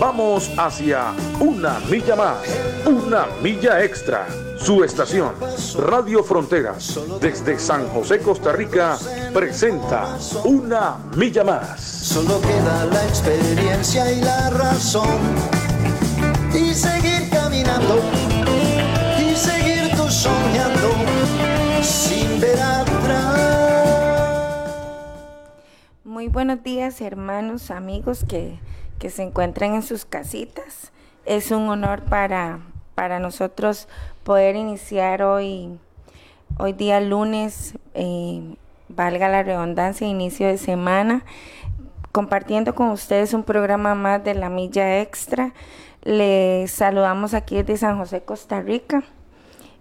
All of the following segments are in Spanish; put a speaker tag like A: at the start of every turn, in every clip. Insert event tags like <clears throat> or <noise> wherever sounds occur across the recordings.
A: Vamos hacia una milla más, una milla extra. Su estación, Radio Fronteras, desde San José, Costa Rica, presenta Una Milla Más.
B: Solo queda la experiencia y la razón. Y seguir caminando, y seguir tú soñando, sin ver atrás.
C: Muy buenos días, hermanos, amigos que, que se encuentran en sus casitas. Es un honor para, para nosotros poder iniciar hoy, hoy día lunes, eh, valga la redundancia, inicio de semana, compartiendo con ustedes un programa más de la Milla Extra. Les saludamos aquí desde San José, Costa Rica,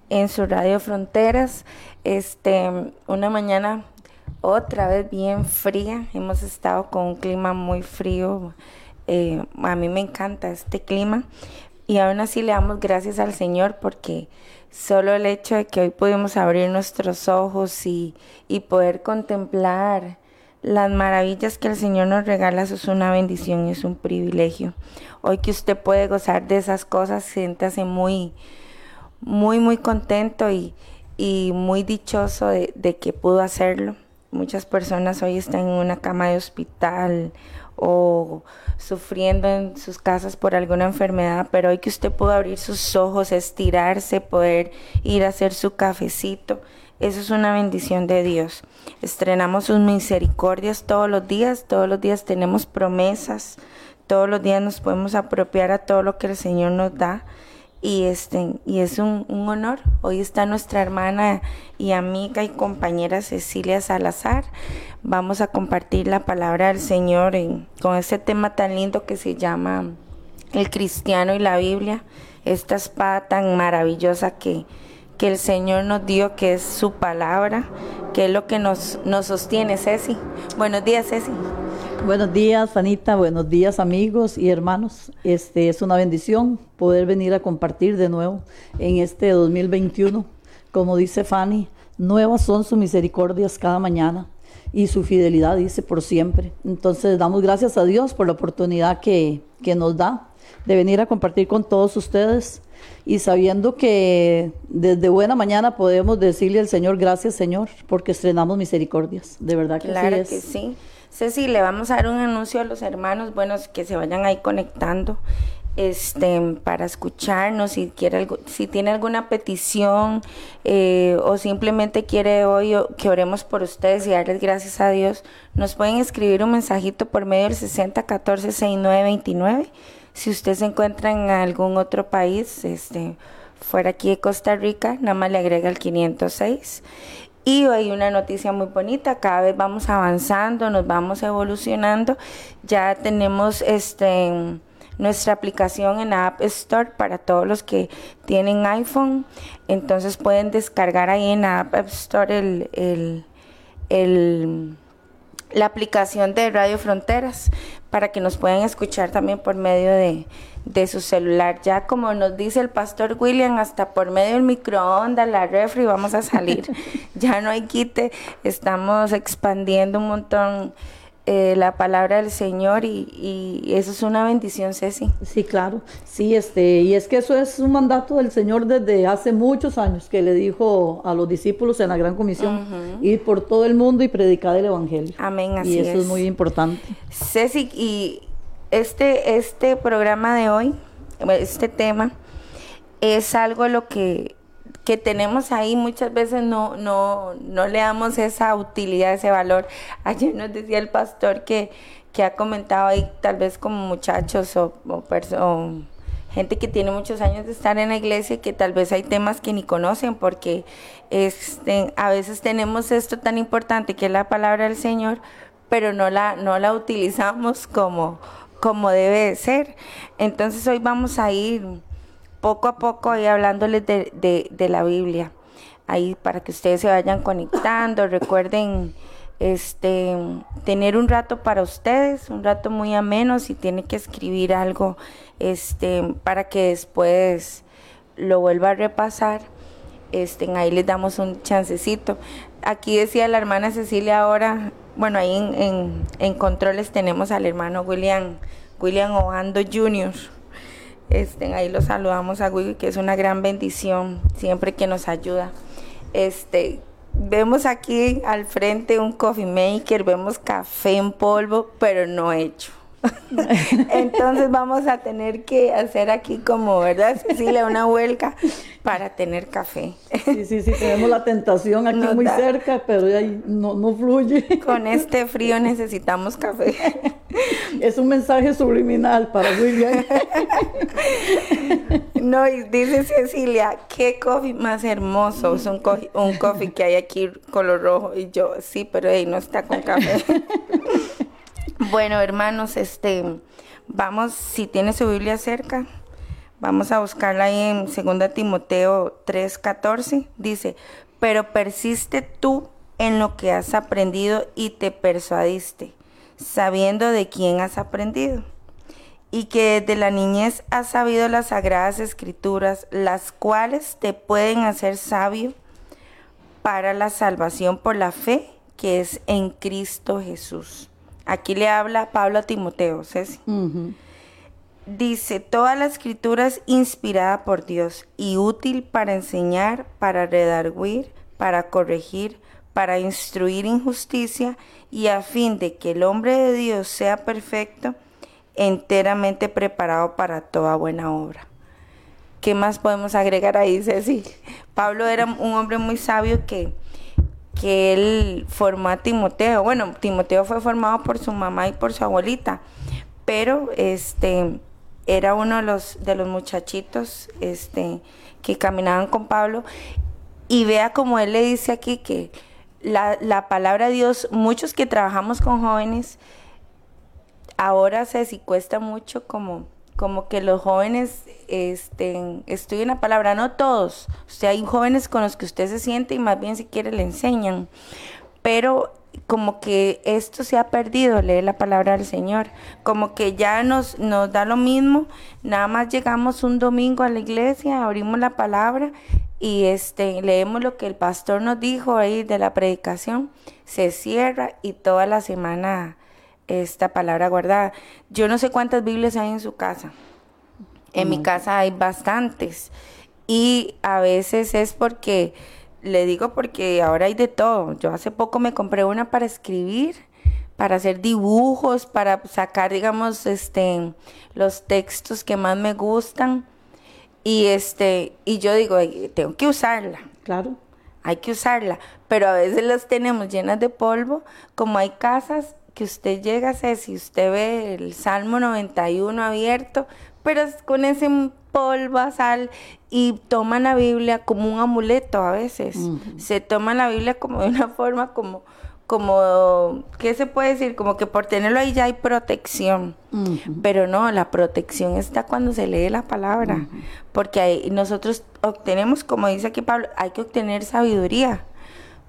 C: en su Radio Fronteras. Este, una mañana otra vez bien fría. Hemos estado con un clima muy frío. Eh, a mí me encanta este clima, y aún así le damos gracias al Señor porque solo el hecho de que hoy pudimos abrir nuestros ojos y, y poder contemplar las maravillas que el Señor nos regala, es una bendición es un privilegio. Hoy que usted puede gozar de esas cosas, siéntase muy, muy, muy contento y, y muy dichoso de que pudo hacerlo. Muchas personas hoy están en una cama de hospital o sufriendo en sus casas por alguna enfermedad, pero hoy que usted pudo abrir sus ojos, estirarse, poder ir a hacer su cafecito, eso es una bendición de Dios. Estrenamos sus misericordias todos los días, todos los días tenemos promesas, todos los días nos podemos apropiar a todo lo que el Señor nos da y este y es un, un, honor. Hoy está nuestra hermana y amiga y compañera Cecilia Salazar. Vamos a compartir la palabra del Señor en, con este tema tan lindo que se llama el cristiano y la Biblia. Esta espada tan maravillosa que, que el Señor nos dio, que es su palabra, que es lo que nos, nos sostiene, Ceci. Buenos días, Ceci.
D: Buenos días, Anita. Buenos días, amigos y hermanos. Este es una bendición poder venir a compartir de nuevo en este 2021. Como dice Fanny, nuevas son sus misericordias cada mañana y su fidelidad dice por siempre. Entonces damos gracias a Dios por la oportunidad que, que nos da de venir a compartir con todos ustedes y sabiendo que desde buena mañana podemos decirle al Señor gracias Señor porque estrenamos misericordias. De verdad que
C: claro
D: así es.
C: que sí. Ceci, le vamos a dar un anuncio a los hermanos, buenos que se vayan ahí conectando este, para escucharnos, si, quiere, si tiene alguna petición eh, o simplemente quiere hoy que oremos por ustedes y darles gracias a Dios, nos pueden escribir un mensajito por medio del 6014 6929. Si usted se encuentra en algún otro país, este, fuera aquí de Costa Rica, nada más le agrega el 506. Y hay una noticia muy bonita, cada vez vamos avanzando, nos vamos evolucionando. Ya tenemos este nuestra aplicación en App Store para todos los que tienen iPhone. Entonces pueden descargar ahí en App Store el, el, el, la aplicación de Radio Fronteras para que nos puedan escuchar también por medio de, de su celular. Ya como nos dice el pastor William, hasta por medio del microondas, la refri, vamos a salir. <laughs> ya no hay quite, estamos expandiendo un montón eh, la palabra del Señor y, y, eso es una bendición, Ceci.
D: Sí, claro. Sí, este, y es que eso es un mandato del Señor desde hace muchos años que le dijo a los discípulos en la Gran Comisión, uh -huh. ir por todo el mundo y predicar el Evangelio.
C: Amén, así
D: Y eso
C: es.
D: es muy importante.
C: Ceci, y este, este programa de hoy, este tema, es algo lo que, que tenemos ahí, muchas veces no, no, no le damos esa utilidad, ese valor. <laughs> Ayer nos decía el pastor que, que ha comentado ahí, tal vez como muchachos o, o, o gente que tiene muchos años de estar en la iglesia que tal vez hay temas que ni conocen porque este, a veces tenemos esto tan importante que es la palabra del Señor, pero no la, no la utilizamos como, como debe de ser. Entonces hoy vamos a ir poco a poco ahí hablándoles de, de, la Biblia, ahí para que ustedes se vayan conectando, recuerden este, tener un rato para ustedes, un rato muy ameno, si tiene que escribir algo, este, para que después lo vuelva a repasar, este, ahí les damos un chancecito. Aquí decía la hermana Cecilia ahora, bueno, ahí en, en, controles tenemos al hermano William, William Ojando Jr., este, ahí lo saludamos a Willy, que es una gran bendición siempre que nos ayuda. Este, vemos aquí al frente un coffee maker, vemos café en polvo, pero no hecho. <laughs> Entonces vamos a tener que hacer aquí como, ¿verdad, Cecilia? Una vuelta para tener café.
D: Sí, sí, sí, tenemos la tentación aquí muy cerca, pero ahí no, no fluye.
C: Con este frío necesitamos café.
D: Es un mensaje subliminal para William. <laughs>
C: No, y dice Cecilia, qué coffee más hermoso. Es un coffee, un coffee que hay aquí color rojo. Y yo, sí, pero ahí no está con café. <laughs> Bueno, hermanos, este, vamos, si tiene su Biblia cerca, vamos a buscarla ahí en 2 Timoteo 3:14. Dice, pero persiste tú en lo que has aprendido y te persuadiste, sabiendo de quién has aprendido, y que desde la niñez has sabido las sagradas escrituras, las cuales te pueden hacer sabio para la salvación por la fe que es en Cristo Jesús. Aquí le habla Pablo a Timoteo, Ceci. Dice, toda la escritura es inspirada por Dios y útil para enseñar, para redarguir, para corregir, para instruir injusticia y a fin de que el hombre de Dios sea perfecto, enteramente preparado para toda buena obra. ¿Qué más podemos agregar ahí, Ceci? Pablo era un hombre muy sabio que que él formó a Timoteo. Bueno, Timoteo fue formado por su mamá y por su abuelita, pero este era uno de los de los muchachitos este que caminaban con Pablo y vea como él le dice aquí que la, la palabra de Dios, muchos que trabajamos con jóvenes, ahora si cuesta mucho como como que los jóvenes este, estudien la palabra, no todos. O sea, hay jóvenes con los que usted se siente y más bien si quiere le enseñan. Pero como que esto se ha perdido, leer la palabra del Señor. Como que ya nos, nos da lo mismo. Nada más llegamos un domingo a la iglesia, abrimos la palabra y este, leemos lo que el pastor nos dijo ahí de la predicación. Se cierra y toda la semana esta palabra guardada. Yo no sé cuántas Biblias hay en su casa. En mi casa hay bastantes. Y a veces es porque, le digo porque ahora hay de todo. Yo hace poco me compré una para escribir, para hacer dibujos, para sacar, digamos, este, los textos que más me gustan. Y este, y yo digo, tengo que usarla.
D: Claro.
C: Hay que usarla. Pero a veces las tenemos llenas de polvo, como hay casas que usted llega a si usted ve el Salmo 91 abierto, pero con ese polvo, sal, y toma la Biblia como un amuleto a veces. Se toma la Biblia como de una <laughs> forma como, como, ¿qué se puede decir? Como que por tenerlo ahí ya hay protección. Pero no, la protección está cuando se lee la palabra. Porque ahí nosotros obtenemos, como dice aquí Pablo, hay que obtener sabiduría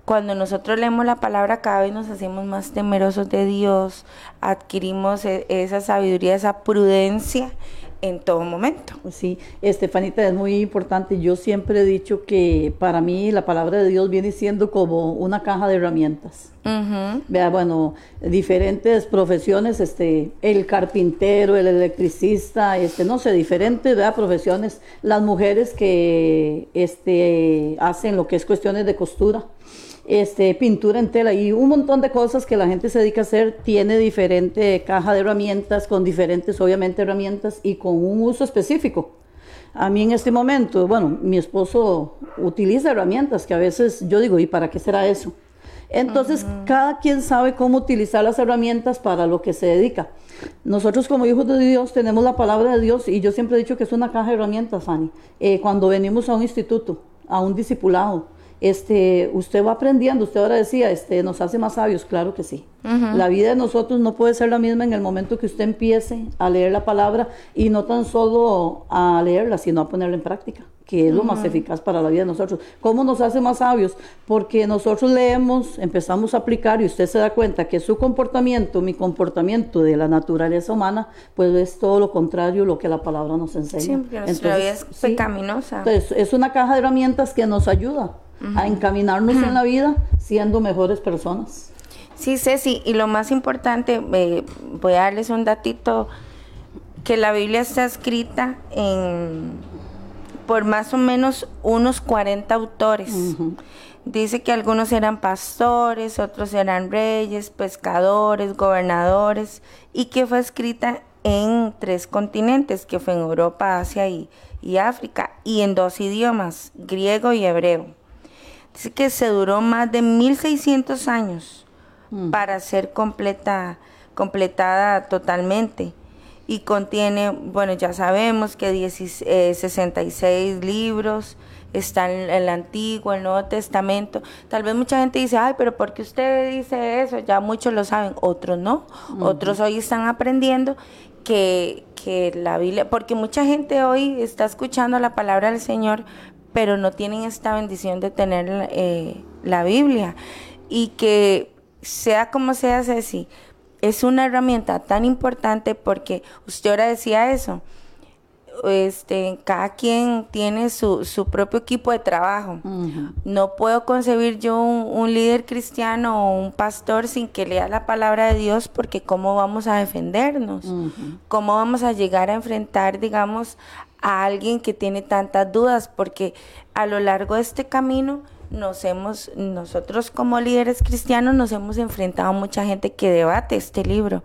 C: cuando nosotros leemos la palabra cada vez nos hacemos más temerosos de Dios, adquirimos e, esa sabiduría, esa prudencia en todo momento.
D: Sí, Estefanita, es muy importante. Yo siempre he dicho que para mí la palabra de Dios viene siendo como una caja de herramientas. Vea, bueno, diferentes profesiones, este, el carpintero, el electricista, este, no sé, diferentes ¿verdad? profesiones, las mujeres que este, hacen lo que es cuestiones de costura este, pintura en tela y un montón de cosas que la gente se dedica a hacer. Tiene diferente caja de herramientas, con diferentes, obviamente, herramientas y con un uso específico. A mí en este momento, bueno, mi esposo utiliza herramientas que a veces yo digo, ¿y para qué será eso? Entonces, cada quien sabe cómo utilizar las herramientas para lo que se dedica. Nosotros como hijos de Dios tenemos la palabra de Dios y yo siempre he dicho que es una caja de herramientas, Fanny. Eh, cuando venimos a un instituto, a un discipulado, este, usted va aprendiendo, usted ahora decía, este, nos hace más sabios, claro que sí. La vida de nosotros no puede ser la misma en el momento que usted empiece a leer la palabra y no tan solo a leerla, sino a ponerla en práctica. que es lo más eficaz para la vida de nosotros. ¿Cómo nos hace más sabios? Porque nosotros leemos, empezamos a aplicar y usted se da cuenta que su comportamiento, mi comportamiento de la naturaleza humana, pues es todo lo contrario a lo que la palabra nos enseña.
C: Sí, porque nuestra vida es pecaminosa.
D: Entonces, es una caja de herramientas que nos ayuda a encaminarnos en la vida siendo mejores personas.
C: Sí, Ceci, y lo más importante, eh, voy a darles un datito, que la Biblia está escrita en por más o menos unos 40 autores. Dice que algunos eran pastores, otros eran reyes, pescadores, gobernadores, y que fue escrita en tres continentes, que fue en Europa, Asia y, África, y en dos idiomas, griego y hebreo. Que se duró más de 1600 años mm. para ser completa, completada totalmente y contiene, bueno, ya sabemos que 66 eh, libros, están el Antiguo, el Nuevo Testamento. Tal vez mucha gente dice, ay, pero ¿por qué usted dice eso? Ya muchos lo saben, otros no. Otros hoy están aprendiendo que, que la Biblia, porque mucha gente hoy está escuchando la palabra del Señor, pero no tienen esta bendición de tener eh, la Biblia. Y que sea como sea, Ceci, es una herramienta tan importante porque usted ahora decía eso. Este, cada quien tiene su, su propio equipo de trabajo. No puedo concebir yo un, líder cristiano o un pastor sin que lea la palabra de Dios porque cómo vamos a defendernos, cómo vamos a llegar a enfrentar, digamos, a alguien que tiene tantas dudas, porque a lo largo de este camino nos hemos, nosotros como líderes cristianos nos hemos enfrentado a mucha gente que debate este libro,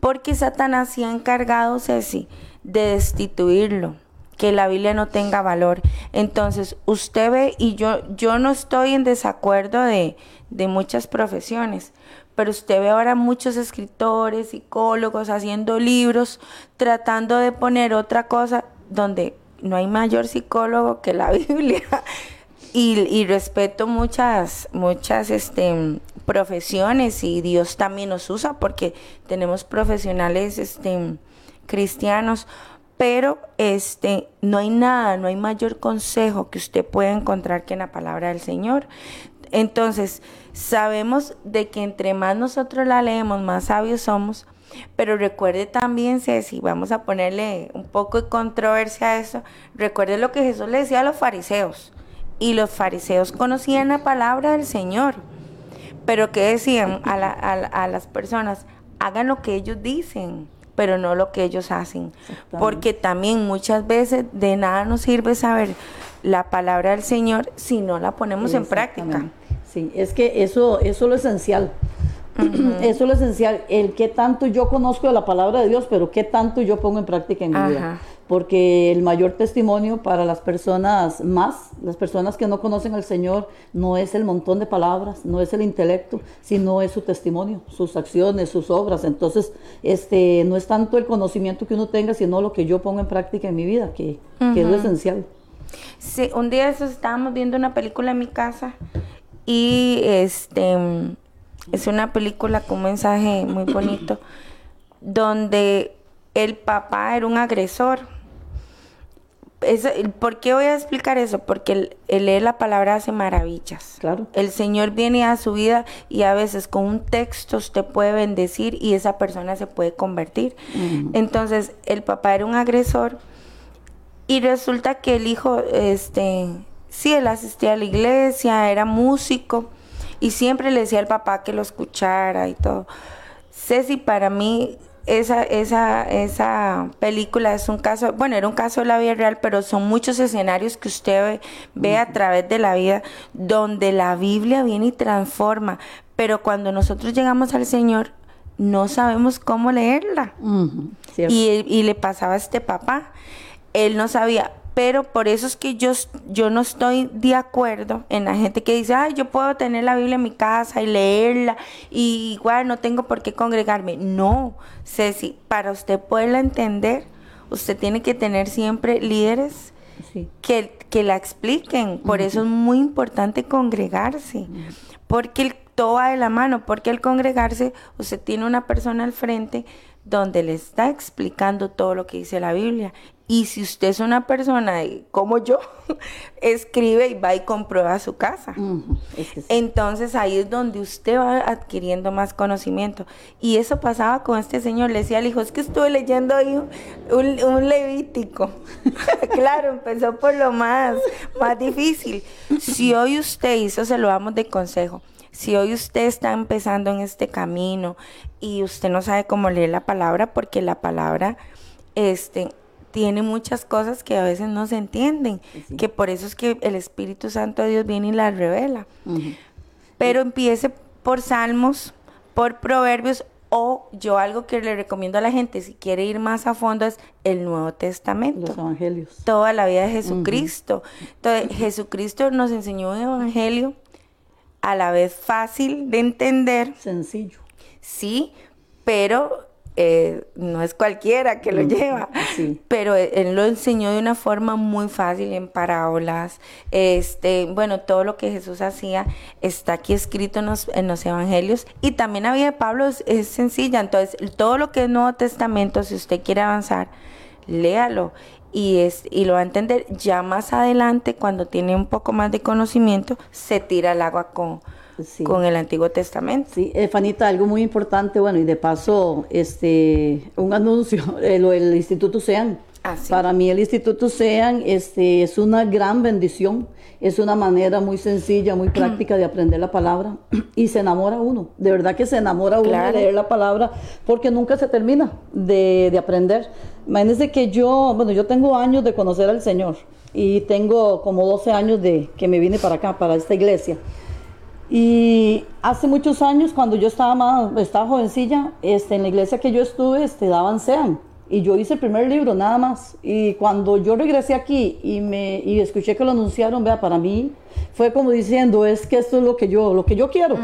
C: porque Satanás se ha encargado, Ceci, de destituirlo, que la Biblia no tenga valor. Entonces, usted ve, y yo, yo no estoy en desacuerdo de, de muchas profesiones, pero usted ve ahora muchos escritores, psicólogos haciendo libros, tratando de poner otra cosa donde no hay mayor psicólogo que la <laughs> Biblia. Y, respeto muchas, muchas este, profesiones y Dios también nos usa porque tenemos profesionales este, cristianos, pero este, no hay nada, no hay mayor consejo que usted pueda encontrar que en la palabra del Señor. Entonces, sabemos de que entre más nosotros la leemos, más sabios somos, pero recuerde también, Ceci, vamos a ponerle un poco de controversia a eso, recuerde lo que Jesús le decía a los fariseos y los fariseos conocían la palabra del Señor. Pero ¿qué decían a, a, las personas? Hagan lo que ellos dicen, pero no lo que ellos hacen. Porque también muchas veces de nada nos sirve saber la palabra del Señor si no la ponemos en práctica.
D: Sí, es que eso, eso es lo esencial. Eso es lo esencial, el qué tanto yo conozco de la palabra de Dios, pero qué tanto yo pongo en práctica en mi vida porque el mayor testimonio para las personas más, las personas que no conocen al Señor, no es el montón de palabras, no es el intelecto, sino es su testimonio, sus acciones, sus obras. Entonces, este, no es tanto el conocimiento que uno tenga, sino lo que yo pongo en práctica en mi vida, que, es lo esencial.
C: Sí, un día estábamos viendo una película en mi casa y este es una película con un mensaje muy bonito donde el papá era un agresor ¿Por qué voy a explicar eso? Porque el, leer la palabra hace maravillas.
D: Claro.
C: El Señor viene a su vida y a veces con un texto usted puede bendecir y esa persona se puede convertir. Entonces, el papá era un agresor y resulta que el hijo, este, sí, él asistía a la iglesia, era músico y siempre le decía al papá que lo escuchara y todo. Ceci, para mí, esa, esa, esa película es un caso, bueno, era un caso de la vida real, pero son muchos escenarios que usted ve, a través de la vida donde la Biblia viene y transforma, pero cuando nosotros llegamos al Señor, no sabemos cómo leerla. y, y, le pasaba a este papá, él no sabía, pero por eso es que yo, yo no estoy de acuerdo en la gente que dice, ay, yo puedo tener la Biblia en mi casa y leerla y igual no tengo por qué congregarme. No, Ceci, para usted poderla entender, usted tiene que tener siempre líderes que, que la expliquen. Por eso es muy importante congregarse, porque el, todo va de la mano, porque al congregarse usted tiene una persona al frente donde le está explicando todo lo que dice la Biblia Y si usted es una persona como yo, <laughs> escribe y va y comprueba su casa. Entonces ahí es donde usted va adquiriendo más conocimiento. Y eso pasaba con este señor. Le decía al hijo, es que estuve leyendo ahí un, un levítico. <laughs> claro, empezó por lo más, más difícil. Si hoy usted, hizo, se lo damos de consejo, si hoy usted está empezando en este camino y usted no sabe cómo leer la palabra, porque la palabra, este, tiene muchas cosas que a veces no se entienden, que por eso es que el Espíritu Santo de Dios viene y las revela. Pero empiece por salmos, por proverbios o yo algo que le recomiendo a la gente si quiere ir más a fondo es el Nuevo Testamento.
D: Los evangelios.
C: Toda la vida de Jesucristo. Entonces, Jesucristo nos enseñó un evangelio a la vez fácil de entender.
D: Sencillo.
C: Sí, pero eh, no es cualquiera que lo lleva, pero él lo enseñó de una forma muy fácil en parábolas. Este, bueno, todo lo que Jesús hacía está aquí escrito en los, en los evangelios y también había de Pablo es, sencilla. Entonces, todo lo que es Nuevo Testamento, si usted quiere avanzar, léalo y, es, y lo va a entender ya más adelante cuando tiene un poco más de conocimiento, se tira el agua con con el Antiguo Testamento.
D: Sí, eh, Fanita, algo muy importante, bueno, y de paso, este, un anuncio, <laughs> eh, lo del Instituto SEAN. Ah, Para mí el Instituto SEAN este, es una gran bendición, es una manera muy sencilla, muy <clears throat> práctica de aprender la palabra <clears throat> y se enamora uno, de verdad que se enamora uno de leer la palabra porque nunca se termina de, de aprender. Imagínense que yo, bueno, yo tengo años de conocer al Señor y tengo como 12 años de que me vine para acá, para esta iglesia. Y hace muchos años, cuando yo estaba más, estaba jovencilla, este, en la iglesia que yo estuve, este, daban SEAN. Y yo hice el primer libro, nada más. Y cuando yo regresé aquí y, me, y escuché que lo anunciaron, vea, para mí fue como diciendo, es que esto es lo que yo, lo que yo quiero.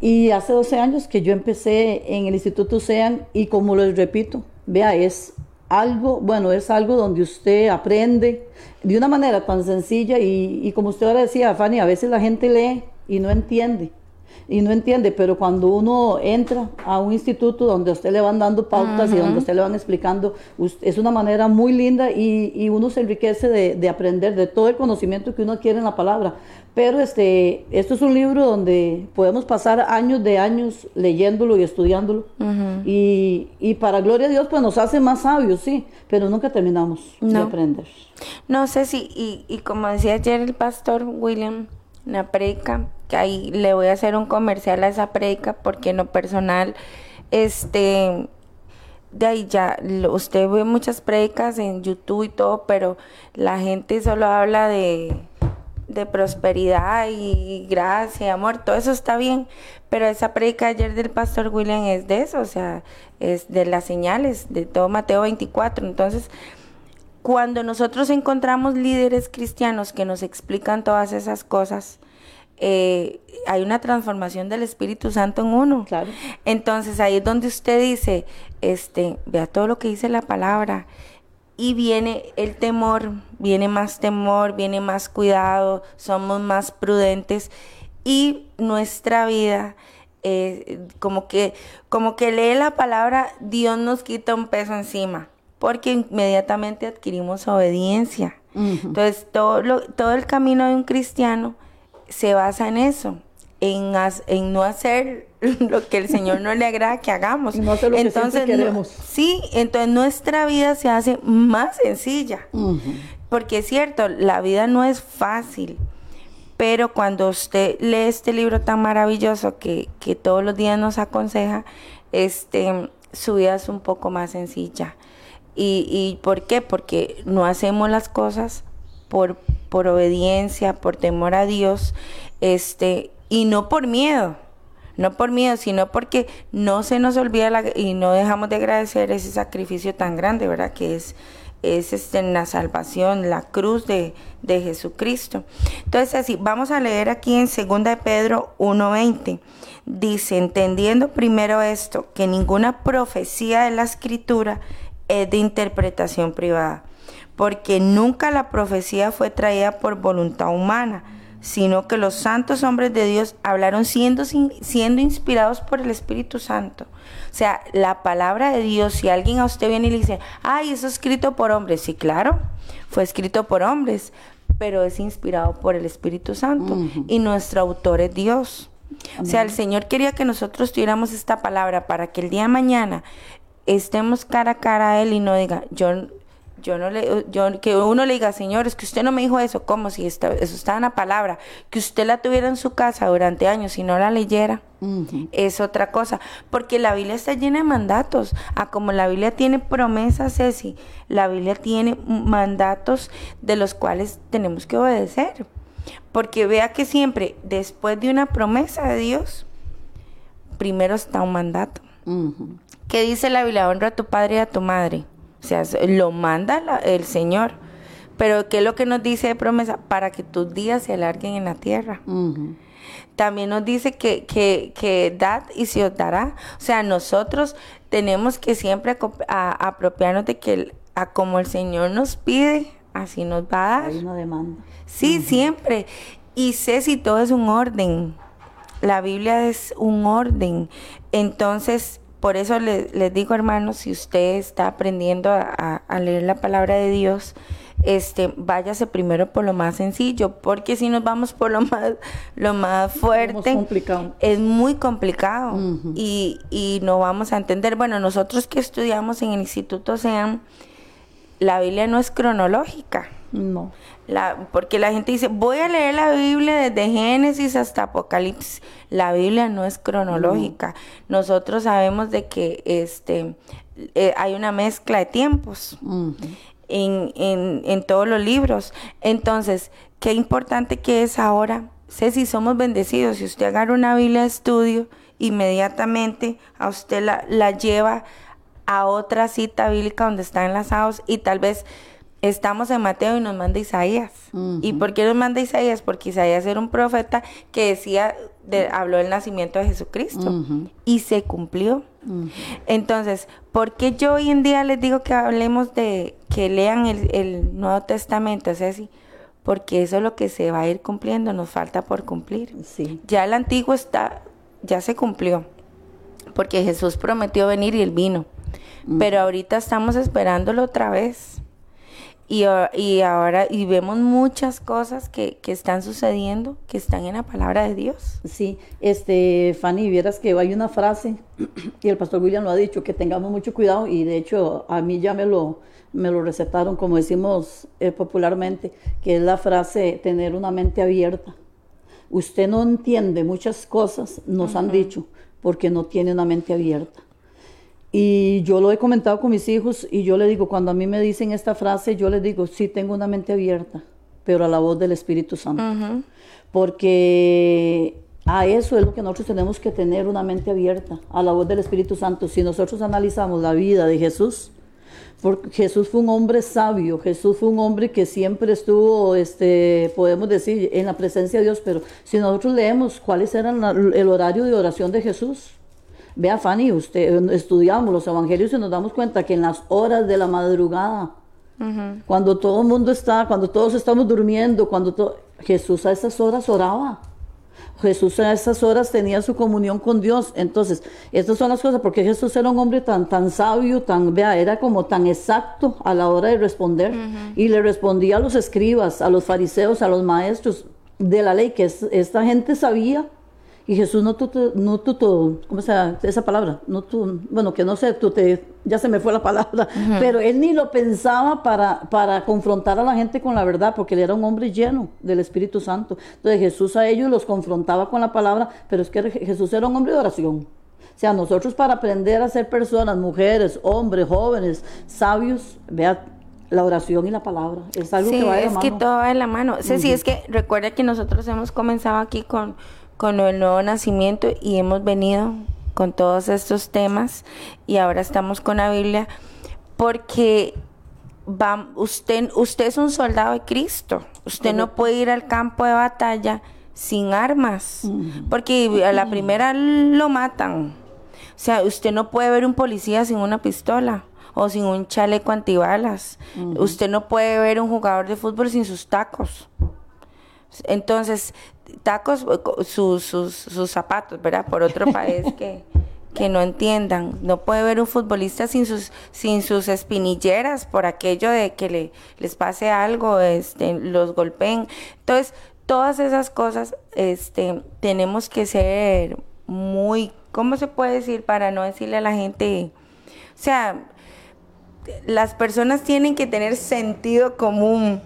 D: Y hace 12 años que yo empecé en el Instituto SEAN y como les repito, vea, es algo, bueno, es algo donde usted aprende de una manera tan sencilla y, y como usted ahora decía, Fanny, a veces la gente lee y no entiende. Y no entiende, pero cuando uno entra a un instituto donde a usted le van dando pautas y donde a usted le van explicando, es una manera muy linda y, uno se enriquece de, aprender de todo el conocimiento que uno adquiere en la palabra. Pero este, esto es un libro donde podemos pasar años de años leyéndolo y estudiándolo. y, para gloria a Dios, pues nos hace más sabios, sí, pero nunca terminamos de aprender.
C: No sé si, y, y como decía ayer el pastor William, una predica, que ahí le voy a hacer un comercial a esa predica porque en lo personal, este, de ahí ya, usted ve muchas predicas en YouTube y todo, pero la gente solo habla de, de prosperidad y gracia, amor, todo eso está bien, pero esa predica ayer del pastor William es de eso, o sea, es de las señales, de todo Mateo 24, entonces cuando nosotros encontramos líderes cristianos que nos explican todas esas cosas, eh, hay una transformación del Espíritu Santo en uno.
D: Claro.
C: Entonces ahí es donde usted dice, este, vea todo lo que dice la palabra. Y viene el temor, viene más temor, viene más cuidado, somos más prudentes y nuestra vida eh, como que como que lee la palabra, Dios nos quita un peso encima porque inmediatamente adquirimos obediencia. Entonces, todo, todo el camino de un cristiano se basa en eso, en, en no hacer <laughs> lo que el Señor no le agrada que hagamos. <laughs>
D: no hacer lo entonces, que queremos.
C: sí, entonces nuestra vida se hace más sencilla. Porque es cierto, la vida no es fácil. Pero cuando usted lee este libro tan maravilloso que, que todos los días nos aconseja, este, su vida es un poco más sencilla. ¿Y, ¿Y por qué? Porque no hacemos las cosas por, por obediencia, por temor a Dios, este, y no por miedo, no por miedo, sino porque no se nos olvida y no dejamos de agradecer ese sacrificio tan grande, ¿verdad? Que es, es este, la salvación, la cruz de, de Jesucristo. Entonces, así, vamos a leer aquí en 2 de Pedro 1.20. Dice, entendiendo primero esto, que ninguna profecía de la escritura es de interpretación privada, porque nunca la profecía fue traída por voluntad humana, sino que los santos hombres de Dios hablaron siendo, siendo inspirados por el Espíritu Santo. O sea, la palabra de Dios, si alguien a usted viene y le dice, ay, eso es escrito por hombres, sí, claro, fue escrito por hombres, pero es inspirado por el Espíritu Santo y nuestro autor es Dios. O sea, el Señor quería que nosotros tuviéramos esta palabra para que el día de mañana estemos cara a cara a Él y no diga, yo yo no le, yo, que uno le diga, Señor, es que usted no me dijo eso, como si eso estaba en la palabra, que usted la tuviera en su casa durante años y no la leyera, es otra cosa, porque la Biblia está llena de mandatos, a ah, como la Biblia tiene promesas, Ceci, la Biblia tiene mandatos de los cuales tenemos que obedecer, porque vea que siempre, después de una promesa de Dios, primero está un mandato. ¿Qué dice la Biblia? Honra a tu padre y a tu madre. O sea, lo manda el Señor. Pero ¿qué es lo que nos dice de promesa? Para que tus días se alarguen en la tierra. También nos dice que, que, que, dad y se os dará. O sea, nosotros tenemos que siempre apropiarnos de que a como el Señor nos pide, así nos va a dar.
D: Hay una demanda.
C: Sí, siempre. Y sé si todo es un orden. La Biblia es un orden. Entonces, por eso les digo, hermanos, si usted está aprendiendo a, leer la palabra de Dios, este, váyase primero por lo más sencillo, porque si nos vamos por lo más, lo más fuerte, es muy complicado y, y no vamos a entender. Bueno, nosotros que estudiamos en el Instituto SEAM, la Biblia no es cronológica.
D: No.
C: La, porque la gente dice, voy a leer la Biblia desde Génesis hasta Apocalipsis. La Biblia no es cronológica. Nosotros sabemos de que este, eh, hay una mezcla de tiempos en, en, en todos los libros. Entonces, qué importante que es ahora. Sé si somos bendecidos. Si usted agarra una Biblia de estudio, inmediatamente a usted la, la lleva a otra cita bíblica donde están enlazados y tal vez estamos en Mateo y nos manda Isaías. ¿Y por qué nos manda Isaías? Porque Isaías era un profeta que decía, habló del nacimiento de Jesucristo y se cumplió. Entonces, ¿por qué yo hoy en día les digo que hablemos de que lean el, Nuevo Testamento? O sea, porque eso es lo que se va a ir cumpliendo, nos falta por cumplir.
D: Sí.
C: Ya el antiguo está, ya se cumplió, porque Jesús prometió venir y él vino. Pero ahorita estamos esperándolo otra vez. Y, y, ahora y vemos muchas cosas que, que, están sucediendo, que están en la palabra de Dios.
D: Sí, este, Fanny, vieras que hay una frase, <clears throat> y el pastor William lo ha dicho, que tengamos mucho cuidado, y de hecho a mí ya me lo, me lo recetaron, como decimos eh, popularmente, que es la frase tener una mente abierta. Usted no entiende muchas cosas, nos han dicho, porque no tiene una mente abierta. Y yo lo he comentado con mis hijos y yo le digo, cuando a mí me dicen esta frase, yo les digo, sí tengo una mente abierta, pero a la voz del Espíritu Santo. Porque a eso es lo que nosotros tenemos que tener, una mente abierta, a la voz del Espíritu Santo. Si nosotros analizamos la vida de Jesús, porque Jesús fue un hombre sabio, Jesús fue un hombre que siempre estuvo, este, podemos decir, en la presencia de Dios, pero si nosotros leemos cuáles eran el horario de oración de Jesús, Vea, Fanny, usted estudiamos los evangelios y nos damos cuenta que en las horas de la madrugada, cuando todo el mundo está, cuando todos estamos durmiendo, cuando Jesús a esas horas oraba. Jesús a esas horas tenía su comunión con Dios. Entonces, estas son las cosas, porque Jesús era un hombre tan, tan sabio, tan, vea, era como tan exacto a la hora de responder. Y le respondía a los escribas, a los fariseos, a los maestros de la ley, que esta gente sabía y Jesús no tuvo, no tuvo, ¿cómo se llama esa palabra? No tu, bueno, que no sé, tú te, ya se me fue la palabra, pero él ni lo pensaba para, para confrontar a la gente con la verdad, porque él era un hombre lleno del Espíritu Santo. Entonces Jesús a ellos los confrontaba con la palabra, pero es que Jesús era un hombre de oración. O sea, nosotros para aprender a ser personas, mujeres, hombres, jóvenes, sabios, vea, la oración y la palabra. Es algo que va de
C: la
D: mano.
C: es que todo va de la mano. Sí, sí, es que recuerda que nosotros hemos comenzado aquí con con el nuevo nacimiento y hemos venido con todos estos temas y ahora estamos con la Biblia porque va, usted, usted es un soldado de Cristo. Usted no puede ir al campo de batalla sin armas, porque a la primera lo matan. O sea, usted no puede ver un policía sin una pistola o sin un chaleco antibalas. Usted no puede ver un jugador de fútbol sin sus tacos. Entonces, tacos, sus, sus, sus zapatos, ¿verdad? Por otro <laughs> país que, que no entiendan. No puede haber un futbolista sin sus, sin sus espinilleras por aquello de que le, les pase algo, este, los golpeen. Entonces, todas esas cosas, este, tenemos que ser muy, ¿cómo se puede decir? Para no decirle a la gente, o sea, las personas tienen que tener sentido común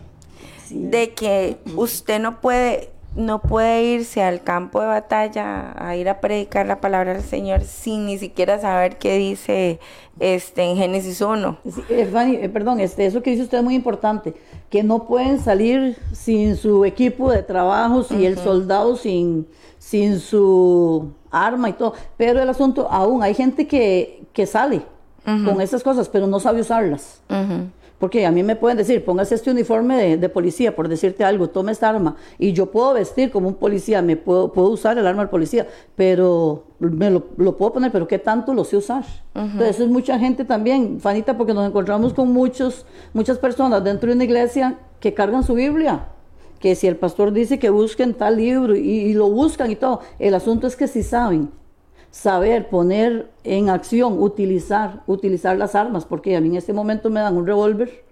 C: de que usted no puede no puede irse al campo de batalla a ir a predicar la palabra del Señor sin ni siquiera saber qué dice este en Génesis 1.
D: Eh, eh, perdón, este, eso que dice usted es muy importante, que no pueden salir sin su equipo de trabajo, si el soldado sin, sin su arma y todo. Pero el asunto, aún hay gente que, que sale con esas cosas, pero no sabe usarlas. Porque a mí me pueden decir, póngase este uniforme de, policía, por decirte algo, tome esta arma. Y yo puedo vestir como un policía, me puedo, puedo usar el arma del policía, pero me lo, puedo poner, pero ¿qué tanto lo sé usar? Entonces, es mucha gente también, Fanita, porque nos encontramos con muchos, muchas personas dentro de una iglesia que cargan su Biblia que si el pastor dice que busquen tal libro y, y, lo buscan y todo, el asunto es que si saben saber poner en acción, utilizar, utilizar las armas, porque a mí en este momento me dan un revólver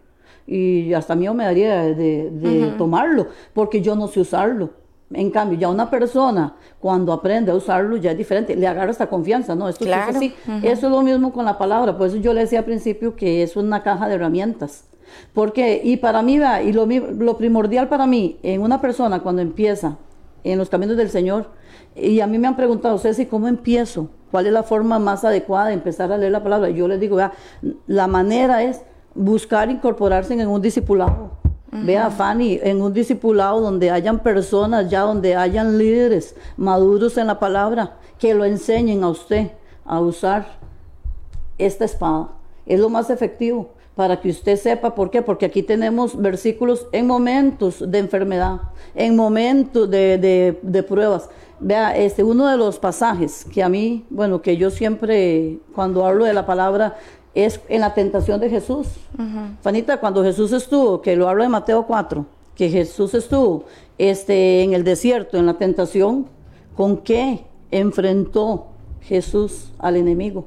D: y hasta mío me daría de, tomarlo, porque yo no sé usarlo. En cambio, ya una persona cuando aprende a usarlo ya es diferente, le agarra esta confianza, ¿no? Esto es así. Eso es lo mismo con la palabra, por eso yo le decía al principio que es una caja de herramientas. Porque, y para mí, y lo, lo primordial para mí en una persona cuando empieza en los caminos del Señor, y a mí me han preguntado, Ceci, ¿cómo empiezo? ¿Cuál es la forma más adecuada de empezar a leer la palabra? Yo les digo, vea, la manera es buscar incorporarse en un discipulado. Vea, Fanny, en un discipulado donde hayan personas ya, donde hayan líderes maduros en la palabra, que lo enseñen a usted a usar esta espada. Es lo más efectivo para que usted sepa por qué, porque aquí tenemos versículos en momentos de enfermedad, en momentos de, de pruebas. Vea, este, uno de los pasajes que a mí, bueno, que yo siempre, cuando hablo de la palabra, es en la tentación de Jesús. Fanita, cuando Jesús estuvo, que lo hablo de Mateo 4, que Jesús estuvo este, en el desierto, en la tentación, ¿con qué enfrentó Jesús al enemigo?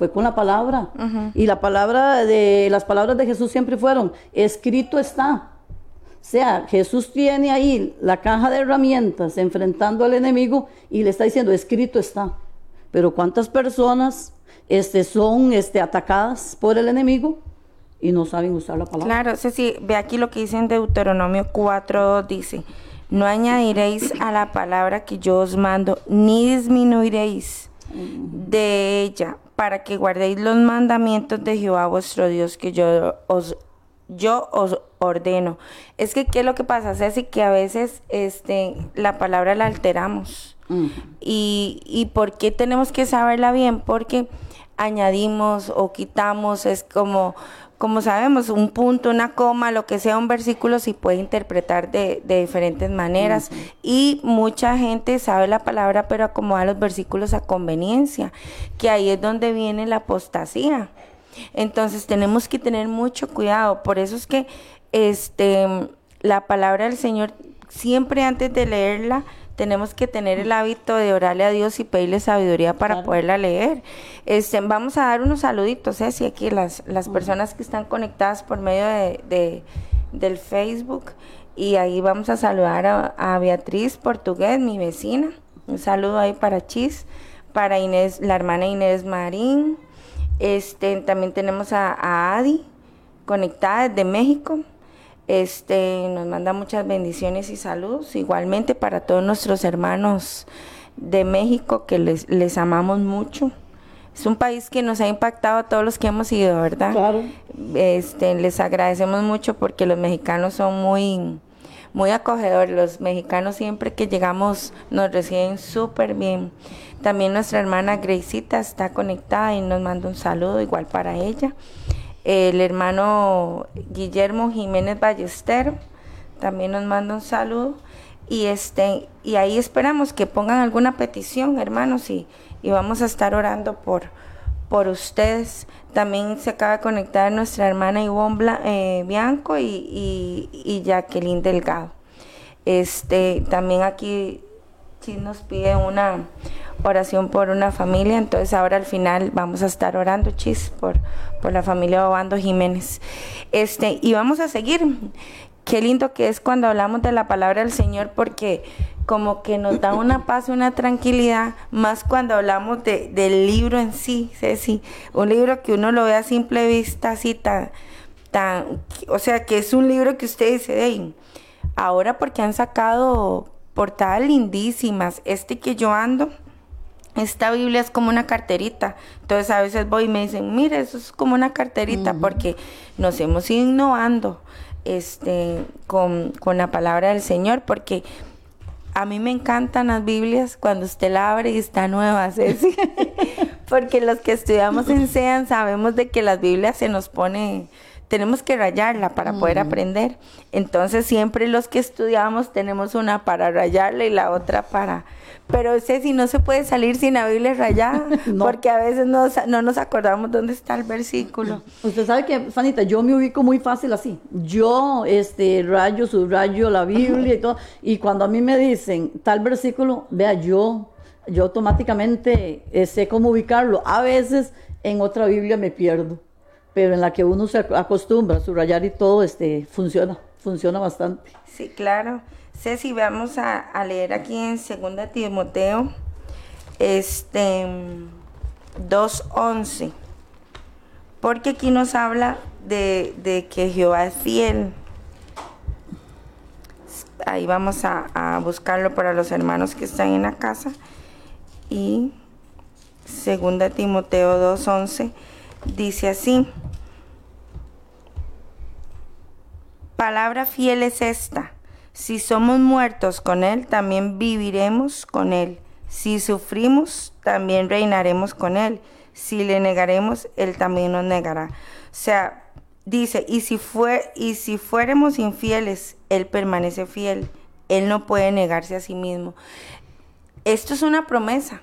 D: Fue con la palabra. Y la palabra de, las palabras de Jesús siempre fueron, escrito está. O sea, Jesús tiene ahí la caja de herramientas enfrentando al enemigo y le está diciendo, escrito está. Pero ¿cuántas personas este, son este, atacadas por el enemigo y no saben usar la palabra?
C: Claro, Ceci, ve aquí lo que dice en Deuteronomio 4, dice, no añadiréis a la palabra que yo os mando, ni disminuiréis de ella, para que guardéis los mandamientos de Jehová vuestro Dios que yo os yo os ordeno. Es que, ¿qué es lo que pasa, Ceci? Que a veces este, la palabra la alteramos. y, ¿Y por qué tenemos que saberla bien? Porque añadimos o quitamos, es como, como sabemos, un punto, una coma, lo que sea un versículo se puede interpretar de, diferentes maneras. Y mucha gente sabe la palabra, pero acomoda los versículos a conveniencia, que ahí es donde viene la apostasía. Entonces tenemos que tener mucho cuidado. Por eso es que este, la palabra del Señor, siempre antes de leerla, tenemos que tener el hábito de orarle a Dios y pedirle sabiduría para poderla leer. Este, vamos a dar unos saluditos, ¿eh? Si aquí las, las personas que están conectadas por medio de, del Facebook. Y ahí vamos a saludar a, a, Beatriz Portugués, mi vecina. Un saludo ahí para Chis, para Inés, la hermana Inés Marín, este, también tenemos a, Adi, conectada desde México. Este, nos manda muchas bendiciones y saludos. Igualmente para todos nuestros hermanos de México que les, les amamos mucho. Es un país que nos ha impactado a todos los que hemos ido, ¿verdad?
D: Claro.
C: Este, les agradecemos mucho porque los mexicanos son muy, muy acogedores. Los mexicanos siempre que llegamos nos reciben súper bien. También nuestra hermana Greisita está conectada y nos manda un saludo igual para ella. El hermano Guillermo Jiménez Ballester también nos manda un saludo. Y, este, y ahí esperamos que pongan alguna petición, hermanos, y, y vamos a estar orando por, por ustedes. También se acaba de conectar nuestra hermana Ivonne eh, Bianco y, y, Jacqueline Delgado. Este, también aquí nos pide una oración por una familia, entonces ahora al final vamos a estar orando, chis, por, por la familia Obando Jiménez. Este, y vamos a seguir. Qué lindo que es cuando hablamos de la palabra del Señor, porque como que nos da una paz una tranquilidad, más cuando hablamos de, del libro en sí, Ceci, un libro que uno lo ve a simple vista así tan, tan, o sea, que es un libro que usted dice, ahora porque han sacado portadas lindísimas, este que yo ando, esta Biblia es como una carterita. Entonces a veces voy y me dicen, mire, eso es como una carterita, porque nos hemos ido innovando este, con, con, la palabra del Señor, porque a mí me encantan las Biblias cuando usted la abre y está nueva, ¿sí? <laughs> porque los que estudiamos en SEAN sabemos de que las Biblias se nos pone tenemos que rayarla para poder aprender. Entonces siempre los que estudiamos tenemos una para rayarla y la otra para... Pero sé si no se puede salir sin la Biblia rayada, porque a veces no, no nos acordamos dónde está el versículo.
D: Usted sabe que, Fanita, yo me ubico muy fácil así. Yo este, rayo, subrayo la Biblia y todo. Y cuando a mí me dicen tal versículo, vea, yo, yo automáticamente eh, sé cómo ubicarlo. A veces en otra Biblia me pierdo pero en la que uno se acostumbra a subrayar y todo, este, funciona, funciona bastante.
C: Sí, claro. Ceci, vamos a, leer aquí en 2 Timoteo, este, 2.11, porque aquí nos habla de, que Jehová es fiel. Ahí vamos a, a buscarlo para los hermanos que están en la casa. Y 2 Timoteo 2.11 dice así, palabra fiel es esta, si somos muertos con Él, también viviremos con Él, si sufrimos, también reinaremos con Él, si le negaremos, Él también nos negará. O sea, dice, y si, fue, y si fuéramos infieles, Él permanece fiel, Él no puede negarse a sí mismo. Esto es una promesa.